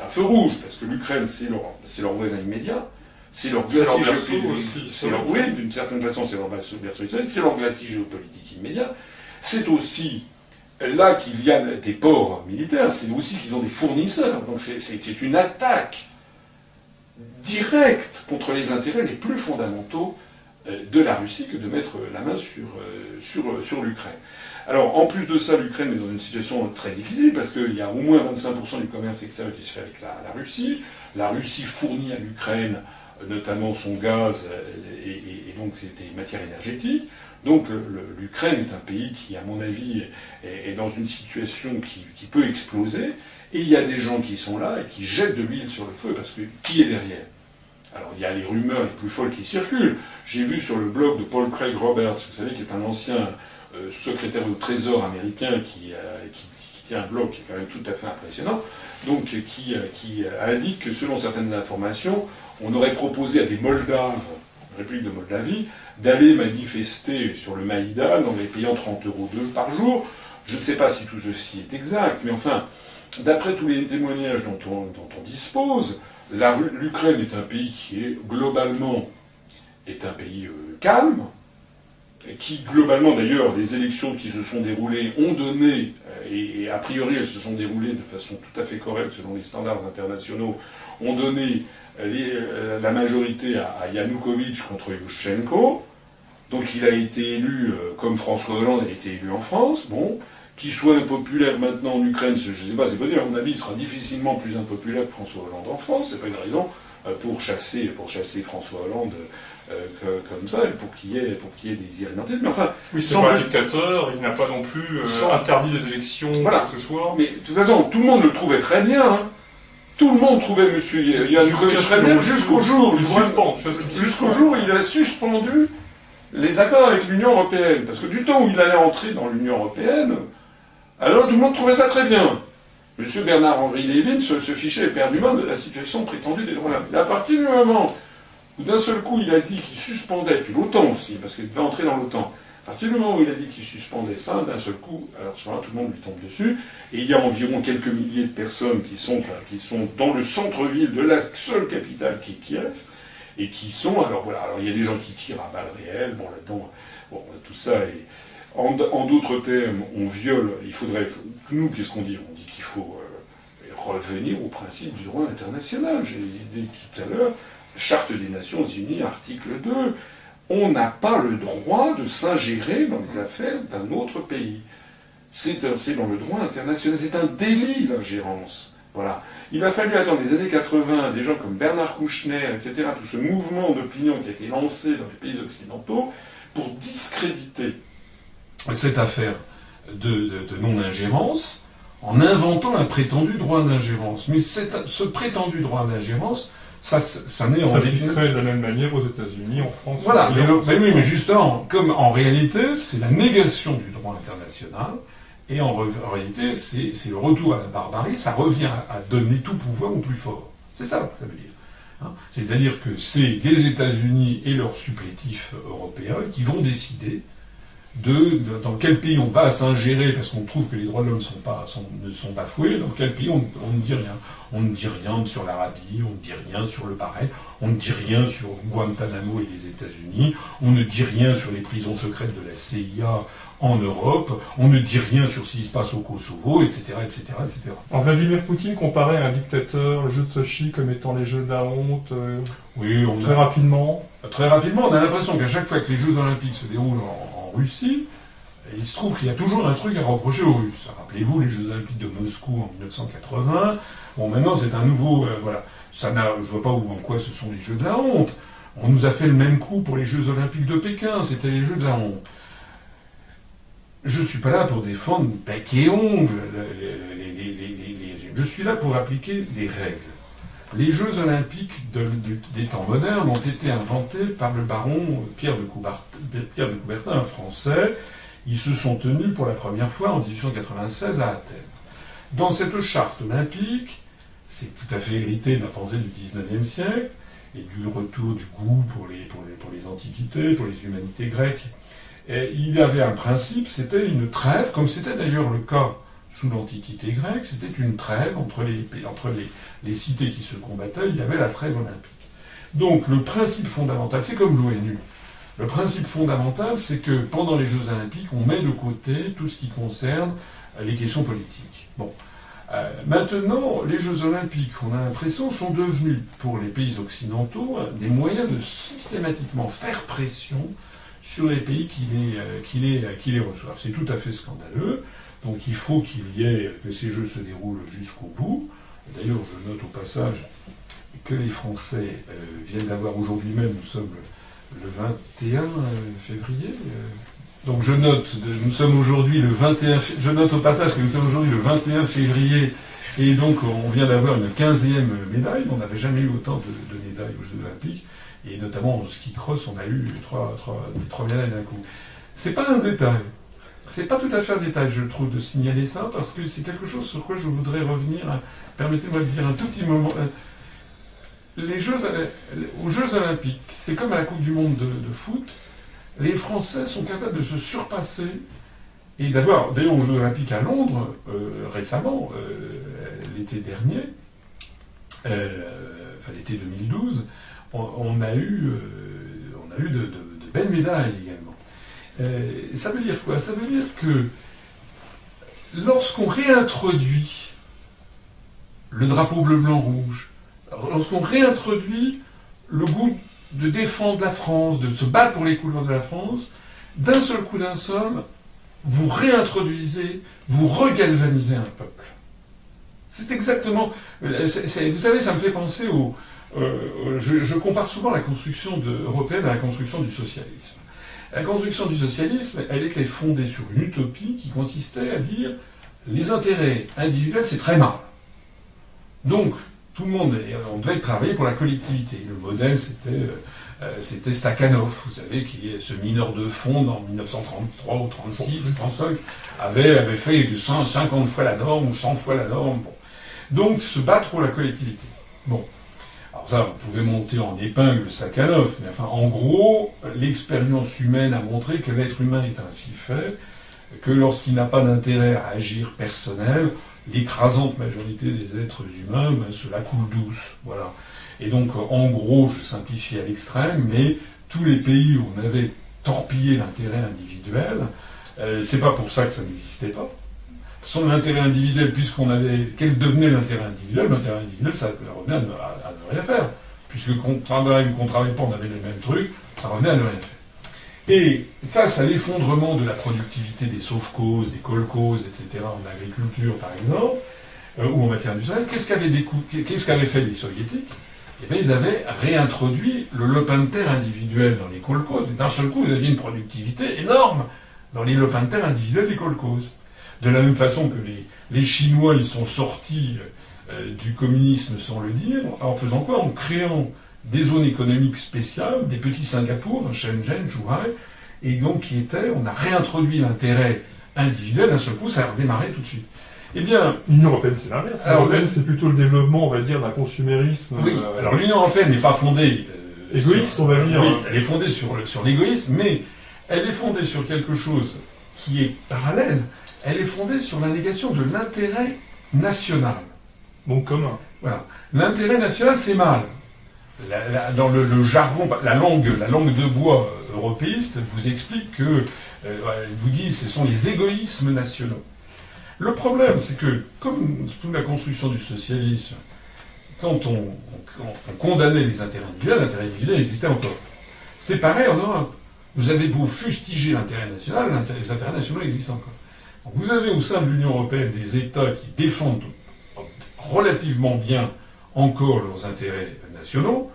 un feu rouge, parce que l'Ukraine, c'est leur, leur voisin immédiat, c'est leur glacis géopolitique. Oui, d'une certaine façon, c'est leur berceau c'est leur glacis géopolitique immédiat. C'est aussi là qu'il y a des ports militaires, c'est aussi qu'ils ont des fournisseurs. Donc c'est une attaque directe contre les intérêts les plus fondamentaux euh, de la Russie que de mettre la main sur, euh, euh, sur l'Ukraine. Alors, en plus de ça, l'Ukraine est dans une situation très difficile parce qu'il y a au moins 25% du commerce extérieur qui se fait avec la, Russie. La Russie fournit à l'Ukraine notamment son gaz et donc des matières énergétiques. Donc l'Ukraine est un pays qui, à mon avis, est, dans une situation qui, peut exploser, et il y a des gens qui sont là et qui jettent de l'huile sur le feu, parce que qui est derrière? Alors il y a les rumeurs les plus folles qui circulent. J'ai vu sur le blog de Paul Craig Roberts, vous savez, qui est un ancien euh, secrétaire au Trésor américain euh, qui, tient un blog qui est quand même tout à fait impressionnant, donc qui, euh, qui indique que selon certaines informations, on aurait proposé à des Moldaves, République de Moldavie, d'aller manifester sur le Maïdan en les payant 30 euros d'eux par jour. Je ne sais pas si tout ceci est exact, mais enfin, d'après tous les témoignages dont on, dispose, l'Ukraine est un pays qui est globalement est un pays euh, calme, qui globalement d'ailleurs les élections qui se sont déroulées ont donné, euh, et, a priori elles se sont déroulées de façon tout à fait correcte selon les standards internationaux, ont donné euh, la majorité à, à Yanukovych contre Yushchenko, donc il a été élu, euh, comme François Hollande a été élu en France, bon, qu'il soit impopulaire maintenant en Ukraine, je ne sais pas, c'est possible, à mon avis, il sera difficilement plus impopulaire que François Hollande en France, c'est pas une raison euh, pour chasser, pour chasser François Hollande euh, que- comme ça, pour qu'il y ait, pour qu'il y ait des irrédentés. Mais enfin, Oui, c'est pas un dictateur, il n'a pas non plus euh, Sans- interdit les élections, Voilà. que ce soit. mais de toute façon, tout le monde le trouvait très bien. hein. Tout le monde trouvait M. Ce que- jusqu'au jour. Il jusqu'au- suspend, jour où il a suspendu les accords avec l'Union européenne. Parce que du temps où il allait entrer dans l'Union européenne, alors tout le monde trouvait ça très bien. M. Bernard-Henri Lévin se, se fichait éperdument de la situation prétendue des droits de l'homme. Et à partir du moment où d'un seul coup il a dit qu'il suspendait, puis l'OTAN aussi, parce qu'il devait entrer dans l'OTAN, à partir du moment où il a dit qu'il suspendait ça, d'un seul coup, alors ce tout le monde lui tombe dessus, et il y a environ quelques milliers de personnes qui sont, qui sont dans le centre-ville de la seule capitale qui est Kiev, et qui sont, alors voilà, alors il y a des gens qui tirent à balles réelles, bon là-dedans, bon, tout ça est, en, en d'autres termes, on viole, il faudrait, nous, qu'est-ce qu'on dit? On dit qu'il faut euh, revenir au principe du droit international. J'ai dit tout à l'heure, Charte des Nations Unies, article 2, on n'a pas le droit de s'ingérer dans les affaires d'un autre pays. C'est dans le droit international, c'est un délit l'ingérence. Voilà. Il a fallu attendre les années 80 des gens comme Bernard Kouchner, etc., tout ce mouvement d'opinion qui a été lancé dans les pays occidentaux pour discréditer cette affaire de, non-ingérence en inventant un prétendu droit d'ingérence. Mais ce prétendu droit d'ingérence, ça, ça n'est en s'appliquerait de la même manière aux États-Unis, en France. voilà, en mais, le- mais oui, mais justement, comme en réalité, c'est la négation du droit international, et en, réalité, c'est c'est le retour à la barbarie, ça revient à, à donner tout pouvoir au plus fort. C'est ça que ça veut dire. hein. C'est-à-dire que c'est les États-Unis et leurs supplétifs européens qui vont décider de, dans quel pays on va s'ingérer parce qu'on trouve que les droits de l'homme sont pas, sont- ne sont bafoués, dans quel pays on, on ne dit rien. On ne dit rien sur l'Arabie, on ne dit rien sur le Bahreïn, on ne dit rien sur Guantanamo et les États-Unis, on ne dit rien sur les prisons secrètes de la CIA en Europe, on ne dit rien sur ce qui se passe au Kosovo, etc., etc., etc. Alors, Vladimir Poutine comparait un dictateur le jeu de Sochi comme étant les jeux de la honte euh, Oui, on très rapidement. Très rapidement, on a l'impression qu'à chaque fois que les Jeux Olympiques se déroulent en, Russie, il se trouve qu'il y a toujours un truc à reprocher aux Russes. Rappelez-vous les Jeux Olympiques de Moscou en 1980. Bon, maintenant c'est un nouveau, euh, voilà. Ça n'a, je vois pas où, en quoi ce sont les Jeux de la honte. On nous a fait le même coup pour les Jeux Olympiques de Pékin. C'était les Jeux de la honte. Je suis pas là pour défendre bec et ongle. les- les- Je suis là pour appliquer des règles. Les Jeux olympiques des temps modernes ont été inventés par le baron Pierre de, Coubertin, un Français. Ils se sont tenus pour la première fois en 1896 à Athènes. Dans cette charte olympique, c'est tout à fait hérité de la pensée du 19e siècle et du retour du goût pour les, antiquités, pour les humanités grecques. Et il avait un principe, c'était une trêve, comme c'était d'ailleurs le cas sous l'Antiquité grecque, c'était une trêve entre les, entre cités qui se combattaient, il y avait la trêve olympique. Donc le principe fondamental, c'est comme l'ONU. Le principe fondamental, c'est que pendant les Jeux olympiques, on met de côté tout ce qui concerne les questions politiques. Bon. Euh, maintenant, les Jeux olympiques, on a l'impression, sont devenus, pour les pays occidentaux, euh, des moyens de systématiquement faire pression sur les pays qui les, euh, reçoivent. C'est tout à fait scandaleux. Donc il faut qu'il y ait, que ces Jeux se déroulent jusqu'au bout. D'ailleurs, je note au passage que les Français euh, viennent d'avoir aujourd'hui même, nous sommes le, le 21 euh, février. euh, donc je note, nous sommes aujourd'hui le 21, fé- je note au passage que nous sommes aujourd'hui le 21 février, et donc on vient d'avoir une 15e médaille. On n'avait jamais eu autant de, de médailles aux Jeux Olympiques, et notamment en ski cross, on a eu trois, trois, trois médailles d'un coup. C'est pas un détail. C'est pas tout à fait un détail, je trouve, de signaler ça, parce que c'est quelque chose sur quoi je voudrais revenir. Permettez-moi de dire un tout petit moment. euh, aux Jeux Olympiques, c'est comme à la Coupe du Monde de, foot, les Français sont capables de se surpasser et d'avoir, d'ailleurs aux Jeux Olympiques à Londres, euh, récemment, euh, l'été dernier, enfin l'été 2012, on, a eu, on a eu de belles médailles également. Euh, ça veut dire quoi? Ça veut dire que lorsqu'on réintroduit le drapeau bleu-blanc-rouge, lorsqu'on réintroduit le goût de défendre la France, de se battre pour les couleurs de la France, d'un seul coup d'un seul, vous réintroduisez, vous regalvanisez un peuple. C'est exactement. euh, vous savez, ça me fait penser au, euh, je, compare souvent la construction européenne à la construction du socialisme. La construction du socialisme, elle était fondée sur une utopie qui consistait à dire les intérêts individuels, c'est très mal. Donc, tout le monde, on devait travailler pour la collectivité. Le modèle, c'était euh, c'était Stakhanov, vous savez, qui est ce mineur de fond en 1933 ou 36, 35, avait, avait fait 50 fois la norme ou 100 fois la norme. Bon. Donc, se battre pour la collectivité. Bon. Ça, vous pouvez monter en épingle Stakhanov, mais enfin, en gros, l'expérience humaine a montré que l'être humain est ainsi fait, que lorsqu'il n'a pas d'intérêt à agir personnel, l'écrasante majorité des êtres humains ben, se la coule douce. Voilà. Et donc, en gros, je simplifie à l'extrême, mais tous les pays où on avait torpillé l'intérêt individuel, euh, c'est pas pour ça que ça n'existait pas. Son l'intérêt individuel, puisqu'on avait. Quel devenait l'intérêt individuel L'intérêt individuel, ça revenait à ne, ne, rien faire. Puisque qu'on travaille ou qu'on travaille pas, on avait les mêmes trucs, ça revenait à ne rien faire. Et face à l'effondrement de la productivité des sauf-causes, des col-causes, etc., en agriculture par exemple, euh, ou en matière industrielle, qu'est-ce qu'avaient fait les soviétiques? Eh bien, ils avaient réintroduit le lopin de terre individuel dans les kolkhozes. Et d'un seul coup, vous aviez une productivité énorme dans les lopins de terre individuels des kolkhozes. De la même façon que les, les Chinois, ils sont sortis euh, du communisme sans le dire, en faisant quoi? En créant des zones économiques spéciales, des petits Singapour, Shenzhen, Zhuhai, et donc qui étaient, on a réintroduit l'intérêt individuel, d'un seul coup, ça a redémarré tout de suite. Eh bien, l'Union européenne, c'est l'inverse. L'Union européenne, c'est plutôt le développement, on va dire, d'un consumérisme. Oui. Euh, alors l'Union européenne n'est pas fondée. Euh, égoïste, on va dire. Oui, elle est fondée sur, sur l'égoïsme, mais elle est fondée sur quelque chose qui est parallèle. Elle est fondée sur la négation de l'intérêt national. Bon commun. Voilà. L'intérêt national, c'est mal. dans le, le, jargon, la langue, la langue de bois européiste vous explique que, euh, vous dit, ce sont les égoïsmes nationaux. Le problème, c'est que, comme toute la construction du socialisme, quand on, condamnait les intérêts individuels, l'intérêt individuel existait encore. C'est pareil en Europe. Vous avez beau fustiger l'intérêt national, les intérêts nationaux existent encore. Vous avez au sein de l'Union européenne des États qui défendent relativement bien encore leurs intérêts nationaux,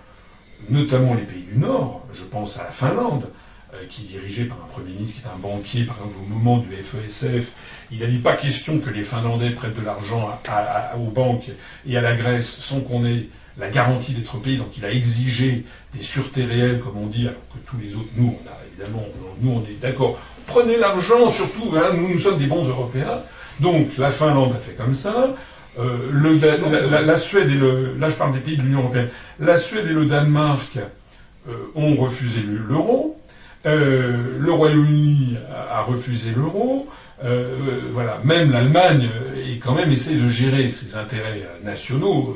notamment les pays du Nord, je pense à la Finlande, euh, qui est dirigé par un Premier ministre qui est un banquier, par exemple au moment du FESF, il n'a dit pas question que les Finlandais prêtent de l'argent aux banques et à la Grèce sans qu'on ait la garantie d'être payé. Donc il a exigé des sûretés réelles, comme on dit, alors que tous les autres, nous, on a évidemment, nous on est d'accord. Prenez l'argent, surtout, hein, nous, nous sommes des bons Européens. Donc la Finlande a fait comme ça. Euh, le, la, la, Suède et le, là je parle des pays de l'Union européenne, la Suède et le Danemark euh, ont refusé l'euro. Euh, le Royaume-Uni a, refusé l'euro. Voilà, même l'Allemagne est quand même essayé de gérer ses intérêts nationaux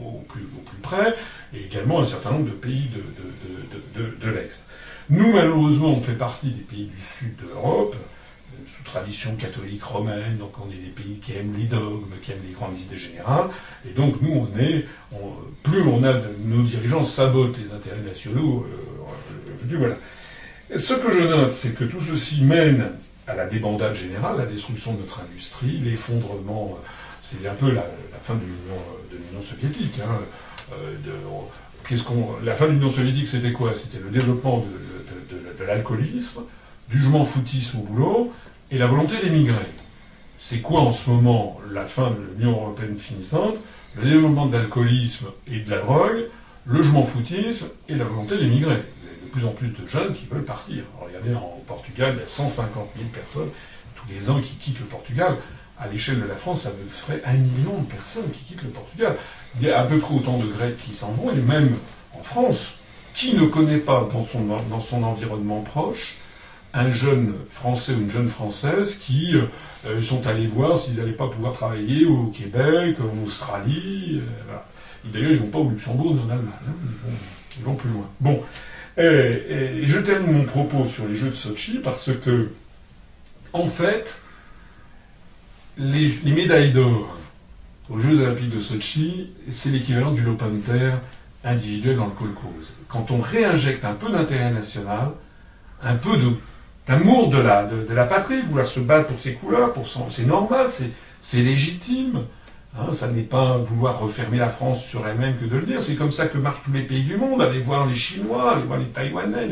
au, plus, près, et également un certain nombre de pays de, de l'Est. Nous, malheureusement, on fait partie des pays du sud de l'Europe, sous tradition catholique romaine, donc on est des pays qui aiment les dogmes, qui aiment les grandes idées générales, et donc nous, on est, plus on a, nos dirigeants sabotent les intérêts nationaux, euh, voilà. Ce que je note, c'est que tout ceci mène à la débandade générale, la destruction de notre industrie, l'effondrement, euh, c'est un peu la, fin de l'Union soviétique. Hein, euh, de, qu'on, la fin de l'Union soviétique, c'était quoi? C'était le développement de, de l'alcoolisme, du jugement foutisme au boulot, et la volonté d'émigrer. C'est quoi en ce moment la fin de l'Union européenne finissante Le développement de l'alcoolisme et de la drogue, le jugement foutisme et la volonté d'émigrer? Plus en plus de jeunes qui veulent partir. regardez, en Portugal, il y a 150 000 personnes tous les ans qui quittent le Portugal. À l'échelle de la France, ça me ferait un million de personnes qui quittent le Portugal. Il y a à peu près autant de Grecs qui s'en vont, et même en France, qui ne connaît pas dans son, dans son environnement proche un jeune Français ou une jeune Française qui euh, sont allés voir s'ils n'allaient pas pouvoir travailler au Québec, en Australie. Euh, D'ailleurs, ils ne vont pas au Luxembourg ni en Allemagne. Hein. ils, vont, ils vont plus loin. Bon. Et, je termine mon propos sur les Jeux de Sochi parce que, en fait, les, médailles d'or aux Jeux Olympiques de Sochi, c'est l'équivalent du Lopin de terre individuel dans le kolkhoz. Quand on réinjecte un peu d'intérêt national, un peu d'amour de la, patrie, vouloir se battre pour ses couleurs, c'est normal, c'est légitime. Hein, ça n'est pas vouloir refermer la France sur elle-même que de le dire. C'est comme ça que marchent tous les pays du monde. Allez voir les Chinois, allez voir les Taïwanais,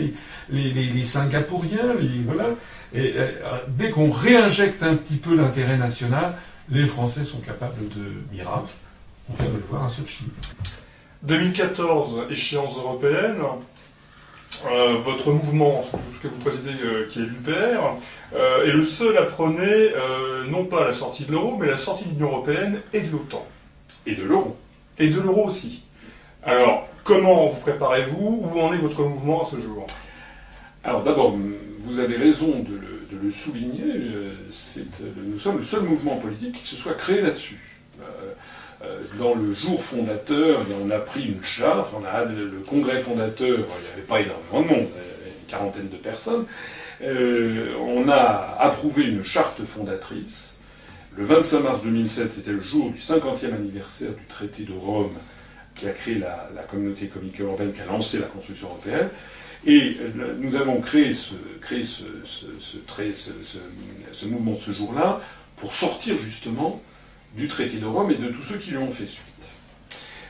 les, Singapouriens. Et euh, dès qu'on réinjecte un petit peu l'intérêt national, les Français sont capables de miracles. On vient de le voir à Sochi. 2014, échéance européenne. Euh, votre mouvement, ce que vous présidez, euh, qui est l'UPR, euh, est le seul à prôner non pas la sortie de l'euro, mais la sortie de l'Union européenne et de l'OTAN. Et de l'euro. Et de l'euro aussi. Alors, comment vous préparez-vous? Où en est votre mouvement à ce jour? Alors d'abord, vous avez raison de le, souligner, nous sommes le seul mouvement politique qui se soit créé là-dessus. Euh, dans le jour fondateur, on a pris une charte, le congrès fondateur, il n'y avait pas énormément de monde, une quarantaine de personnes, euh, on a approuvé une charte fondatrice. Le 25 mars 2007, c'était le jour du 50e anniversaire du traité de Rome qui a créé la, communauté économique européenne, qui a lancé la construction européenne. Et euh, nous avons créé ce mouvement ce jour-là pour sortir justement du traité de Rome et de tous ceux qui lui ont fait suite.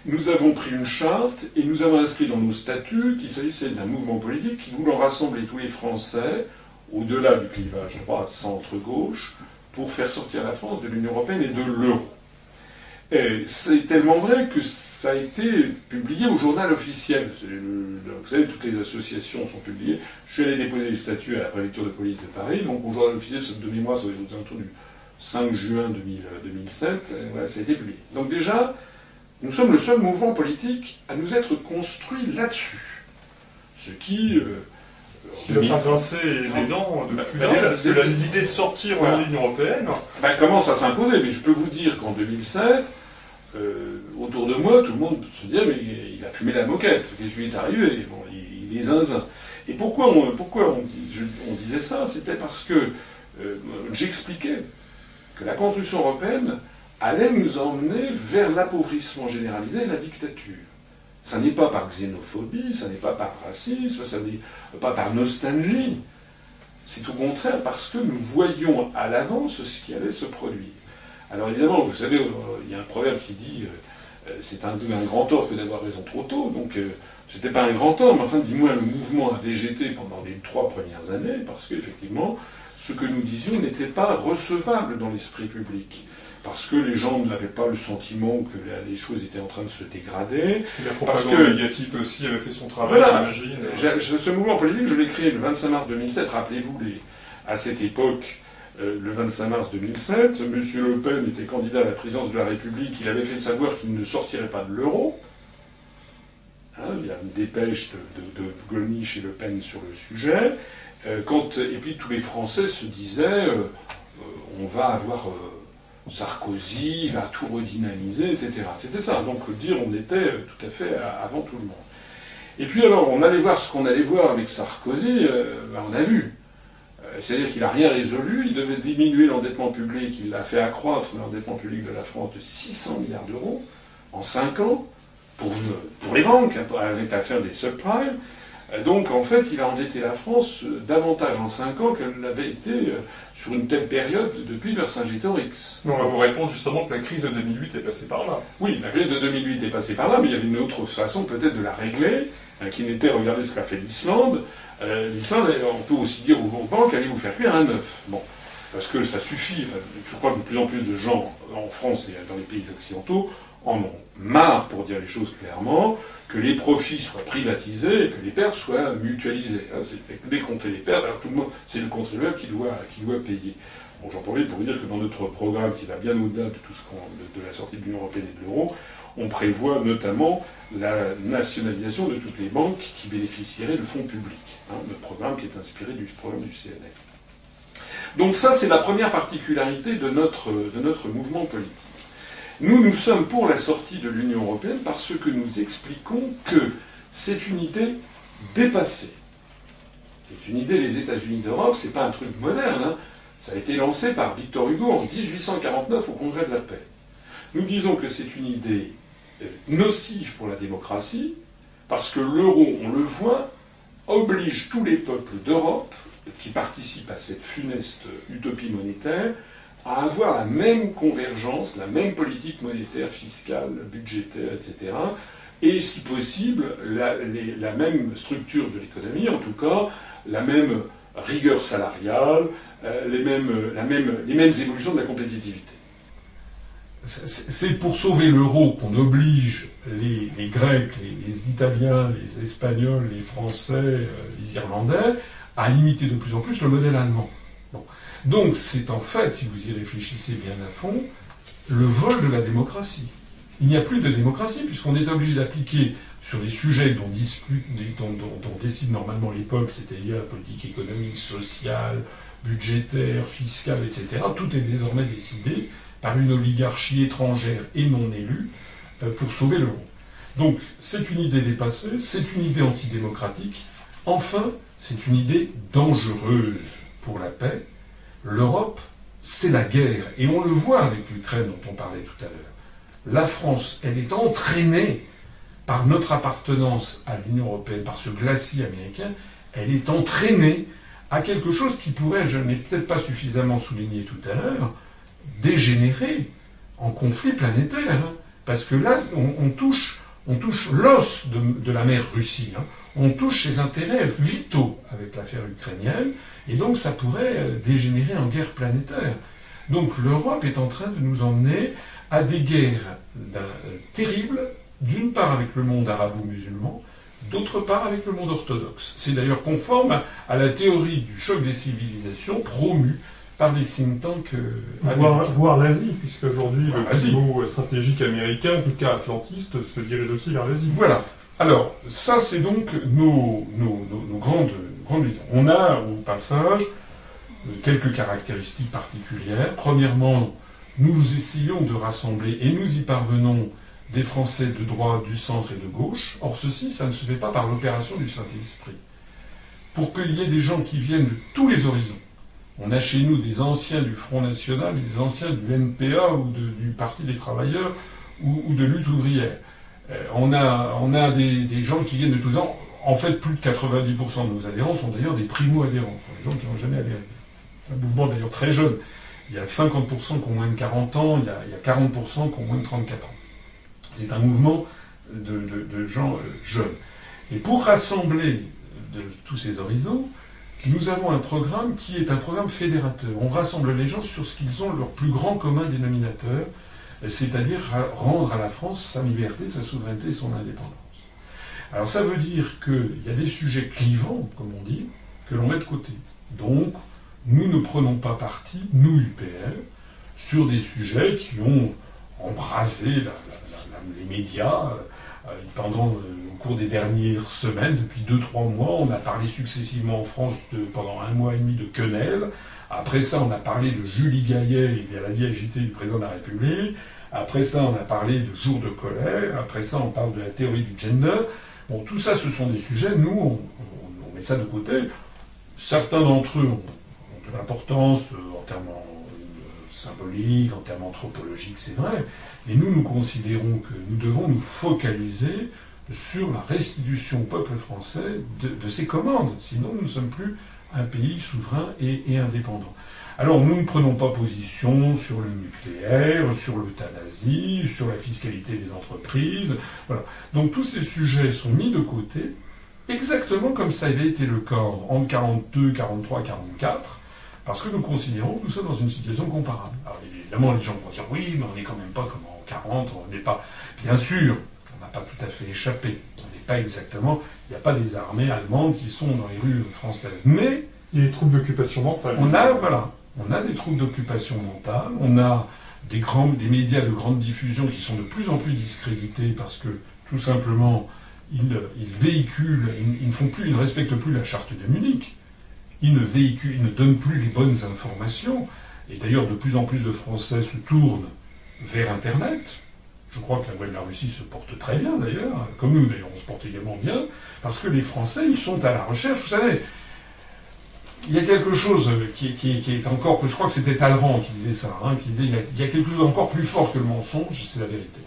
Nous avons pris une charte et nous avons inscrit dans nos statuts qu'il s'agissait d'un mouvement politique qui voulait rassembler tous les Français, au-delà du clivage droite, centre, gauche, pour faire sortir la France de l'Union européenne et de l'euro. C'est tellement vrai que ça a été publié au journal officiel. vous savez, toutes les associations sont publiées. Je suis allé déposer les statuts à la préfecture de police de Paris, donc au journal officiel, de mémoire, ça va être autour du 5 juin 2007, voilà, ça a été publié. Donc déjà, nous sommes le seul mouvement politique à nous être construit là-dessus. Ce qui... Euh, ce qui va faire grincer les dents de bah, bah, parce que l'idée de sortir de l'Union Européenne... Bah, commence à s'imposer, mais je peux vous dire qu'en 2007, euh, autour de moi, tout le monde se disait, mais il a fumé la moquette, qu'est-ce qui lui est arrivé? Bon, il, est zinzin. Et pourquoi on, pourquoi on, disait ça? C'était parce que euh, j'expliquais que la construction européenne allait nous emmener vers l'appauvrissement généralisé et la dictature. Ça n'est pas par xénophobie, ça n'est pas par racisme, ça n'est pas par nostalgie. C'est au contraire parce que nous voyons à l'avance ce qui allait se produire. Alors évidemment, vous savez, euh, il y a un proverbe qui dit euh, euh, c'est un, grand tort que d'avoir raison trop tôt. Donc c'était pas un grand tort, mais enfin, dis-moi, le mouvement a végété pendant les trois premières années parce qu'effectivement, ce que nous disions n'était pas recevable dans l'esprit public. Parce que les gens n'avaient pas le sentiment que les choses étaient en train de se dégrader. la parce médiatique aussi avait fait son travail, j'imagine. Ce mouvement politique, je l'ai créé le 25 mars 2007. Rappelez-vous, à cette époque, euh, le 25 mars 2007, M. Le Pen était candidat à la présidence de la République. Il avait fait savoir qu'il ne sortirait pas de l'euro. Hein, il y a une dépêche de, de, de et Le Pen sur le sujet. Euh, et puis tous les Français se disaient euh, euh, on va avoir Sarkozy, il va tout redynamiser, etc. C'était ça. Donc dire on était tout à fait avant tout le monde. Et puis alors on allait voir ce qu'on allait voir avec Sarkozy, ben, on a vu. C'est-à-dire qu'il n'a rien résolu, il devait diminuer l'endettement public, il a fait accroître l'endettement public de la France de 600 milliards d'euros en 5 ans pour, pour les banques, hein, avec l'affaire des subprimes. Donc en fait, il a endetté la France euh, davantage en 5 ans qu'elle l'avait été euh, sur une telle période depuis Vercingétorix. On va vous répondre justement que la crise de 2008 est passée par là. Oui, la crise de 2008 est passée par là, mais il y avait une autre façon peut-être de la régler, hein, qui n'était, regardez ce qu'a fait l'Islande. Euh, L'Islande, on peut aussi dire aux banques, allez vous faire cuire un œuf? Bon, parce que ça suffit. je crois que de plus en plus de gens en France et dans les pays occidentaux en ont marre, pour dire les choses clairement, que les profits soient privatisés et que les pertes soient mutualisées. Hein, dès qu'on fait des pertes, alors tout le monde, c'est le contribuable qui doit, qui doit payer. Bon, j'en profite pour vous dire que dans notre programme, qui va bien au-delà de tout ce qu'on, de, la sortie de l'Union européenne et de l'euro, on prévoit notamment la nationalisation de toutes les banques qui bénéficieraient de fonds publics. Hein, notre programme qui est inspiré du programme du CNL. Donc ça, c'est la première particularité de notre, de notre mouvement politique. Nous, nous sommes pour la sortie de l'Union européenne parce que nous expliquons que c'est une idée dépassée. C'est une idée des États-Unis d'Europe, c'est pas un truc moderne. Hein. Ça a été lancé par Victor Hugo en 1849 au Congrès de la paix. Nous disons que c'est une idée euh, nocive pour la démocratie, parce que l'euro, on le voit, oblige tous les peuples d'Europe qui participent à cette funeste utopie monétaire à avoir la même convergence, la même politique monétaire, fiscale, budgétaire, etc., et si possible, la, même structure de l'économie, en tout cas, la même rigueur salariale, euh, les, mêmes, la même, les mêmes évolutions de la compétitivité. C'est pour sauver l'euro qu'on oblige les, Grecs, les, Italiens, les Espagnols, les Français, euh, les Irlandais à imiter de plus en plus le modèle allemand. Donc c'est en fait, si vous y réfléchissez bien à fond, le vol de la démocratie. Il n'y a plus de démocratie puisqu'on est obligé d'appliquer sur des sujets dont, dispute, dont, décide normalement l'époque, c'est-à-dire la politique économique, sociale, budgétaire, fiscale, etc. Tout est désormais décidé par une oligarchie étrangère et non élue euh, pour sauver l'euro. Donc c'est une idée dépassée, c'est une idée antidémocratique. Enfin, c'est une idée dangereuse pour la paix. L'Europe, c'est la guerre. Et on le voit avec l'Ukraine dont on parlait tout à l'heure. La France, elle est entraînée par notre appartenance à l'Union européenne, par ce glacis américain, elle est entraînée à quelque chose qui pourrait, je n'ai peut-être pas suffisamment souligné tout à l'heure, dégénérer en conflit planétaire. Parce que là, on, touche, on touche l'os de, de, la mer Russie. Hein. On touche ses intérêts vitaux avec l'affaire ukrainienne. Et donc, ça pourrait euh, dégénérer en guerre planétaire. Donc, l'Europe est en train de nous emmener à des guerres euh, terribles, d'une part avec le monde arabo-musulman, d'autre part avec le monde orthodoxe. C'est d'ailleurs conforme à, la théorie du choc des civilisations promue par les think tanks Voir, voir l'Asie, puisque aujourd'hui le pivot stratégique américain, en tout cas atlantiste, se dirige aussi vers l'Asie. Voilà. Alors, ça c'est donc nos, nos, nos, nos grandes, On a au passage quelques caractéristiques particulières. Premièrement, nous essayons de rassembler, et nous y parvenons, des Français de droite, du centre et de gauche. Or, ceci, ça ne se fait pas par l'opération du Saint-Esprit. Pour qu'il y ait des gens qui viennent de tous les horizons, on a chez nous des anciens du Front National, des anciens du MPA ou du Parti des Travailleurs ou, de lutte ouvrière. Euh, on a, on a des, des, gens qui viennent de tous ans. En fait, plus de 90% de nos adhérents sont d'ailleurs des primo-adhérents, des gens qui n'ont jamais adhéré. C'est un mouvement d'ailleurs très jeune. Il y a 50% qui ont moins de 40 ans, il y a, il y a 40% qui ont moins de 34 ans. C'est un mouvement de, gens euh, jeunes. Et pour rassembler de tous ces horizons, nous avons un programme qui est un programme fédérateur. On rassemble les gens sur ce qu'ils ont leur plus grand commun dénominateur, c'est-à-dire rendre à la France sa liberté, sa souveraineté et son indépendance. Alors ça veut dire qu'il y a des sujets clivants, comme on dit, que l'on met de côté. Donc, nous ne prenons pas parti, nous UPL, sur des sujets qui ont embrasé les médias euh, pendant au cours des dernières semaines, depuis 2-3 mois, on a parlé successivement en France de, pendant un mois et demi de quenelle. Après ça, on a parlé de Julie Gaillet et de la vie agitée du président de la République. Après ça, on a parlé de jour de colère. Après ça, on parle de la théorie du gender. Bon, tout ça, ce sont des sujets. Nous, on, met ça de côté. Certains d'entre eux ont, de l'importance euh, en termes symboliques, en termes anthropologiques, c'est vrai. Mais nous, nous considérons que nous devons nous focaliser sur la restitution au peuple français de, de ses commandes. Sinon, nous ne sommes plus un pays souverain et, indépendant. Alors, nous ne prenons pas position sur le nucléaire, sur l'euthanasie, sur la fiscalité des entreprises. Voilà. Donc, tous ces sujets sont mis de côté, exactement comme ça avait été le cas en 42, 43, 44, parce que nous considérons que nous sommes dans une situation comparable. Alors, évidemment, les gens vont dire oui, mais on n'est quand même pas comme en 40, on n'est pas. Bien sûr, on n'a pas tout à fait échappé. On n'est pas exactement. Il n'y a pas des armées allemandes qui sont dans les rues françaises. Mais. Il y a des troubles d'occupation mentale. On a, voilà. On a des troubles d'occupation mentale. On a des, grands, des médias de grande diffusion qui sont de plus en plus discrédités parce que, tout simplement, ils, véhiculent, ils, ne font plus, ils ne respectent plus la charte de Munich. Ils ne donnent plus les bonnes informations. Et d'ailleurs, de plus en plus de Français se tournent vers Internet. Je crois que la la Russie se porte très bien d'ailleurs, comme nous d'ailleurs, on se porte également bien, parce que les Français, ils sont à la recherche. Vous savez, il y a quelque chose qui, est encore, je crois que c'était Talleyrand qui disait ça, hein, qui disait il y, a, quelque chose d'encore plus fort que le mensonge, c'est la vérité.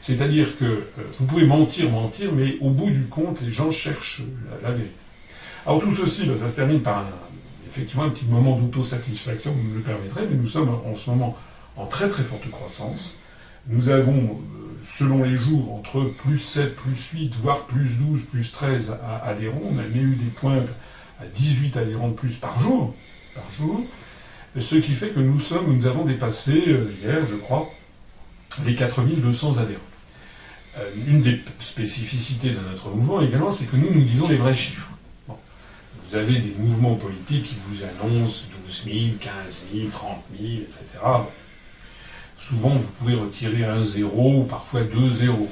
C'est-à-dire que euh, vous pouvez mentir, mentir, mais au bout du compte, les gens cherchent la, vérité. Alors tout ceci, ben, ça se termine par un, effectivement un petit moment d'autosatisfaction, vous me le permettrez, mais nous sommes en ce moment en très très forte croissance. Nous avons, euh, selon les jours, entre plus 7, plus 8, voire plus 12, plus 13 adhérents. On a même eu des pointes à 18 adhérents de plus par jour. Par jour. Ce qui fait que nous sommes, nous avons dépassé euh, hier, je crois, les 4200 adhérents. Euh, une des spécificités de notre mouvement également, c'est que nous, nous disons les vrais chiffres. Vous avez des mouvements politiques qui vous annoncent 12 000, 15 000, 30 000, etc. Souvent, vous pouvez retirer un zéro, parfois deux zéros.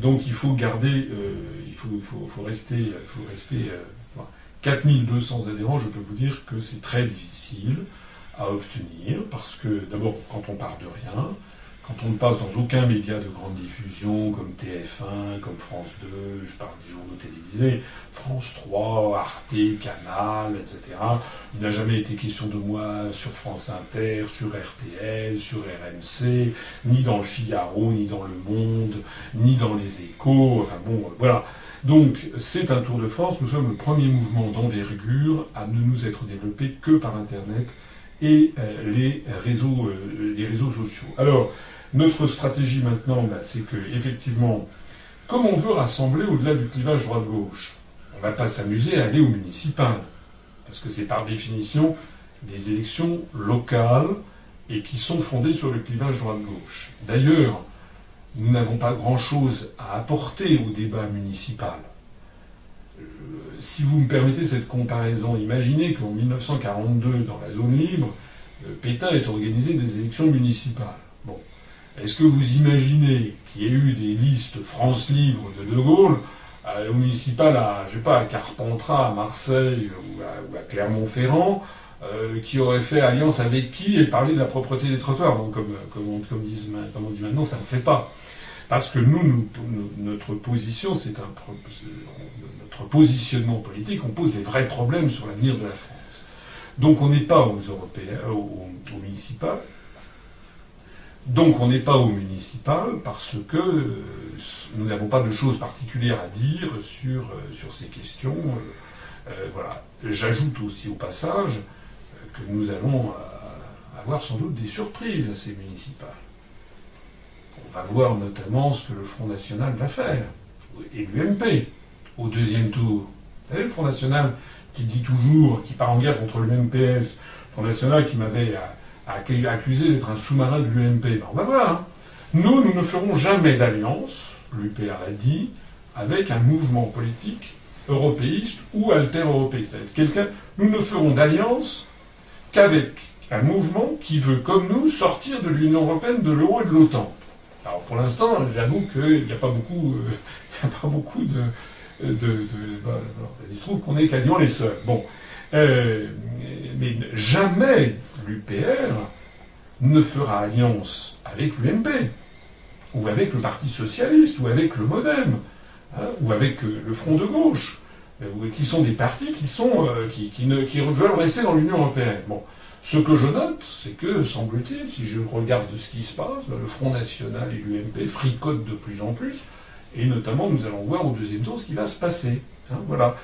Donc, il faut garder, euh, il, faut, rester, il faut rester 4200 euh, adhérents. Je peux vous dire que c'est très difficile à obtenir parce que, d'abord, quand on part de rien, quand on ne passe dans aucun média de grande diffusion, comme TF1, comme France 2, je parle des journaux télévisés, France 3, Arte, Canal, etc. Il n'a jamais été question de moi sur France Inter, sur RTL, sur RMC, ni dans le Figaro, ni dans Le Monde, ni dans les échos, enfin bon, voilà. Donc c'est un tour de force, nous sommes le premier mouvement d'envergure à ne nous être développé que par Internet et euh, les, réseaux, euh, les réseaux sociaux. Alors, notre stratégie maintenant, bah, c'est que, effectivement, comme on veut rassembler au-delà du clivage droite-gauche, on ne va pas s'amuser à aller au municipal, parce que c'est par définition des élections locales et qui sont fondées sur le clivage droite-gauche. D'ailleurs, nous n'avons pas grand-chose à apporter au débat municipal. Euh, si vous me permettez cette comparaison, imaginez qu'en 1942, dans la zone libre, euh, Pétain ait organisé des élections municipales. Bon. Est-ce que vous imaginez qu'il y ait eu des listes France Libre de De Gaulle euh, au municipal à, je sais pas, à Carpentras, à Marseille ou à, Clermont-Ferrand, euh, qui auraient fait alliance avec qui et parlé de la propreté des trottoirs? Donc, comme, comme, comme, disent, comme on dit maintenant, ça ne fait pas. Parce que nous, notre position, c'est un notre positionnement politique, on pose les vrais problèmes sur l'avenir de la France. Donc on n'est pas aux européens, aux, aux municipales, donc on n'est pas au municipal parce que euh, nous n'avons pas de choses particulières à dire sur, euh, sur ces questions. Euh, voilà. J'ajoute aussi au passage que nous allons avoir sans doute des surprises à ces municipales. Va voir notamment ce que le Front National va faire, et l'UMP, au deuxième tour. Vous savez, le Front National qui dit toujours, qui part en guerre contre le MPS, le Front National qui m'avait accusé d'être un sous-marin de l'UMP. Ben, on va voir. Hein. Nous, nous ne ferons jamais d'alliance, l'UPR l'a dit, avec un mouvement politique européiste ou alter-européiste. Nous ne ferons d'alliance qu'avec un mouvement qui veut, comme nous, sortir de l'Union européenne, de l'euro et de l'OTAN. Alors pour l'instant, j'avoue qu'il n'y a pas beaucoup, euh, pas beaucoup de, de, de bah, il se trouve qu'on est quasiment les seuls. Bon, euh, mais jamais l'UPR ne fera alliance avec l'UMP, ou avec le Parti Socialiste, ou avec le Modem, hein, ou avec euh, le Front de Gauche, qui sont des partis qui, sont, qui, qui, ne, veulent rester dans l'Union Européenne. Bon. Ce que je note, c'est que, semble-t-il, si je regarde ce qui se passe, le Front National et l'UMP fricotent de plus en plus, et notamment nous allons voir au deuxième tour ce qui va se passer. Hein, voilà.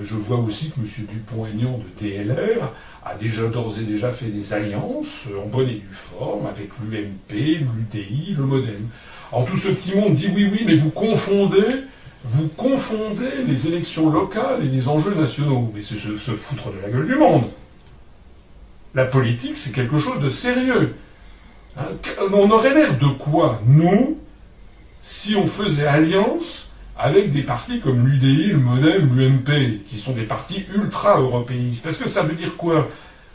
Je vois aussi que M. Dupont-Aignan de DLR a déjà d'ores et déjà fait des alliances en bonne et due forme avec l'UMP, l'UDI, le Modem. Alors tout ce petit monde dit oui, oui, mais vous confondez, vous confondez les élections locales et les enjeux nationaux. Mais c'est se, foutre de la gueule du monde. La politique, c'est quelque chose de sérieux. Hein, on aurait l'air de quoi, nous, si on faisait alliance avec des partis comme l'UDI, le MoDem, l'UMP, qui sont des partis ultra-européistes. Parce que ça veut dire quoi?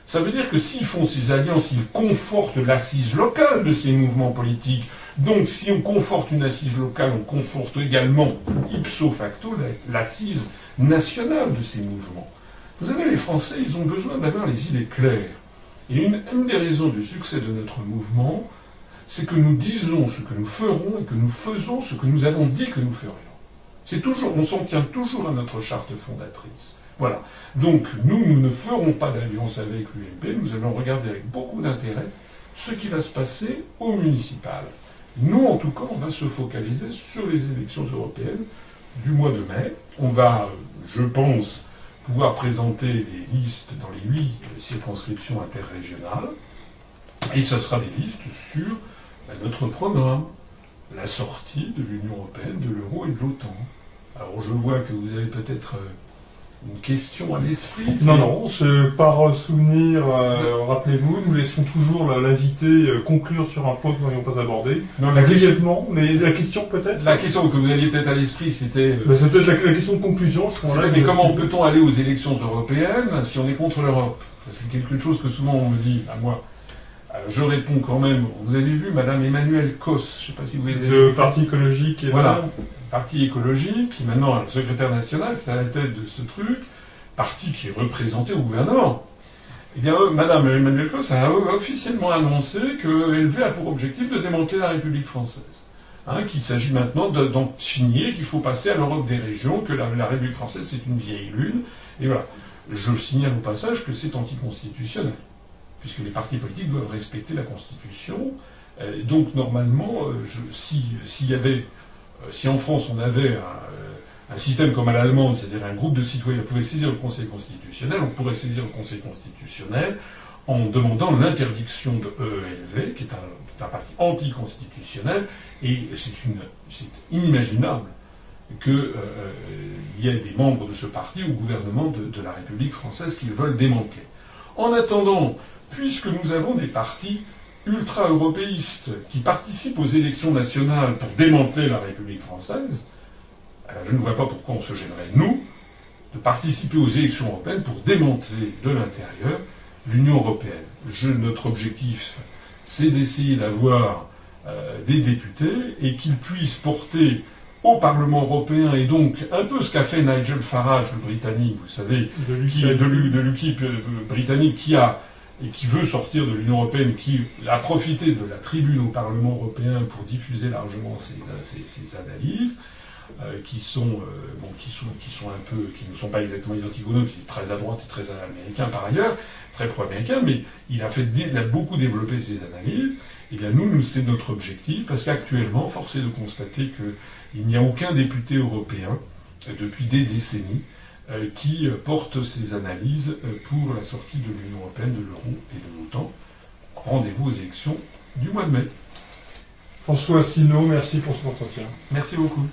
Ça veut dire que s'ils font ces alliances, ils confortent l'assise locale de ces mouvements politiques. Donc si on conforte une assise locale, on conforte également, ipso facto, l'assise nationale de ces mouvements. Vous savez, les Français, ils ont besoin d'avoir les idées claires. Et une, des raisons du succès de notre mouvement, c'est que nous disons ce que nous ferons et que nous faisons ce que nous avons dit que nous ferions. On s'en tient toujours à notre charte fondatrice. Voilà. Donc, nous, nous ne ferons pas d'alliance avec l'UMP, nous allons regarder avec beaucoup d'intérêt ce qui va se passer au municipal. Nous, en tout cas, on va se focaliser sur les élections européennes du mois de mai. On va, je pense, pouvoir présenter des listes dans les huit circonscriptions interrégionales. Et ce sera des listes sur ben, notre programme, la sortie de l'Union européenne, de l'euro et de l'OTAN. Alors je vois que vous avez peut-être euh, une question à l'esprit. Non, non, c'est par souvenir, euh, rappelez-vous, nous laissons toujours l'invité euh, conclure sur un point que nous n'avions pas abordé. Non, la, question, Brièvement, mais la question peut-être la question que vous aviez peut-être à l'esprit, c'était euh, Ben, C'est peut-être la, la question de conclusion ce c'était mais comment peut-on aller aux élections européennes si on est contre l'Europe? C'est quelque chose que souvent on me dit à moi. Je réponds quand même. Vous avez vu Madame Emmanuelle Kos, je ne sais pas si vous avez Le Parti écologique et Voilà. Parti écologique, qui maintenant est le secrétaire national, qui est à la tête de ce truc, parti qui est représenté au gouvernement. Eh bien, euh, Madame Emmanuel Cos a officiellement annoncé qu'elle a pour objectif de démanteler la République française. Hein, qu'il s'agit maintenant de- d'en finir, qu'il faut passer à l'Europe des régions, que la, République française c'est une vieille lune. Et voilà. Je signale au passage que c'est anticonstitutionnel, puisque les partis politiques doivent respecter la Constitution. Euh, donc normalement, euh, s'il y avait si en France on avait un, euh, un système comme à l'allemande, c'est-à-dire un groupe de citoyens pouvait saisir le Conseil constitutionnel, on pourrait saisir le Conseil constitutionnel en demandant l'interdiction de EELV, qui est un, parti anticonstitutionnel, et c'est inimaginable qu'il y ait des membres de ce parti au gouvernement de, de la République française qui le veulent démanteler. En attendant, puisque nous avons des partis ultra-européistes qui participent aux élections nationales pour démanteler la République française, alors je ne vois pas pourquoi on se gênerait, nous, de participer aux élections européennes pour démanteler de l'intérieur l'Union européenne. Je- notre objectif, c'est d'essayer d'avoir euh, des députés et qu'ils puissent porter au Parlement européen, et donc un peu ce qu'a fait Nigel Farage, le Britannique, vous savez, de qui est de l'U- de l'UKIP euh, britannique qui a et qui veut sortir de l'Union européenne, qui a profité de la tribune au Parlement européen pour diffuser largement ses, ses- ses analyses, qui sont sont sont un peu qui ne sont pas exactement identiques aux nôtres, qui est très à droite et très américain par ailleurs, très pro-américain, mais il a beaucoup développé ses analyses. Et bien nous, nous c'est notre objectif parce qu'actuellement, force est de constater que il n'y a aucun député européen euh, depuis des décennies qui euh, porte ses analyses euh, pour la sortie de l'Union européenne, de l'euro et de l'OTAN. Rendez-vous aux élections du mois de mai. François Asselineau, merci pour cet entretien. Merci beaucoup.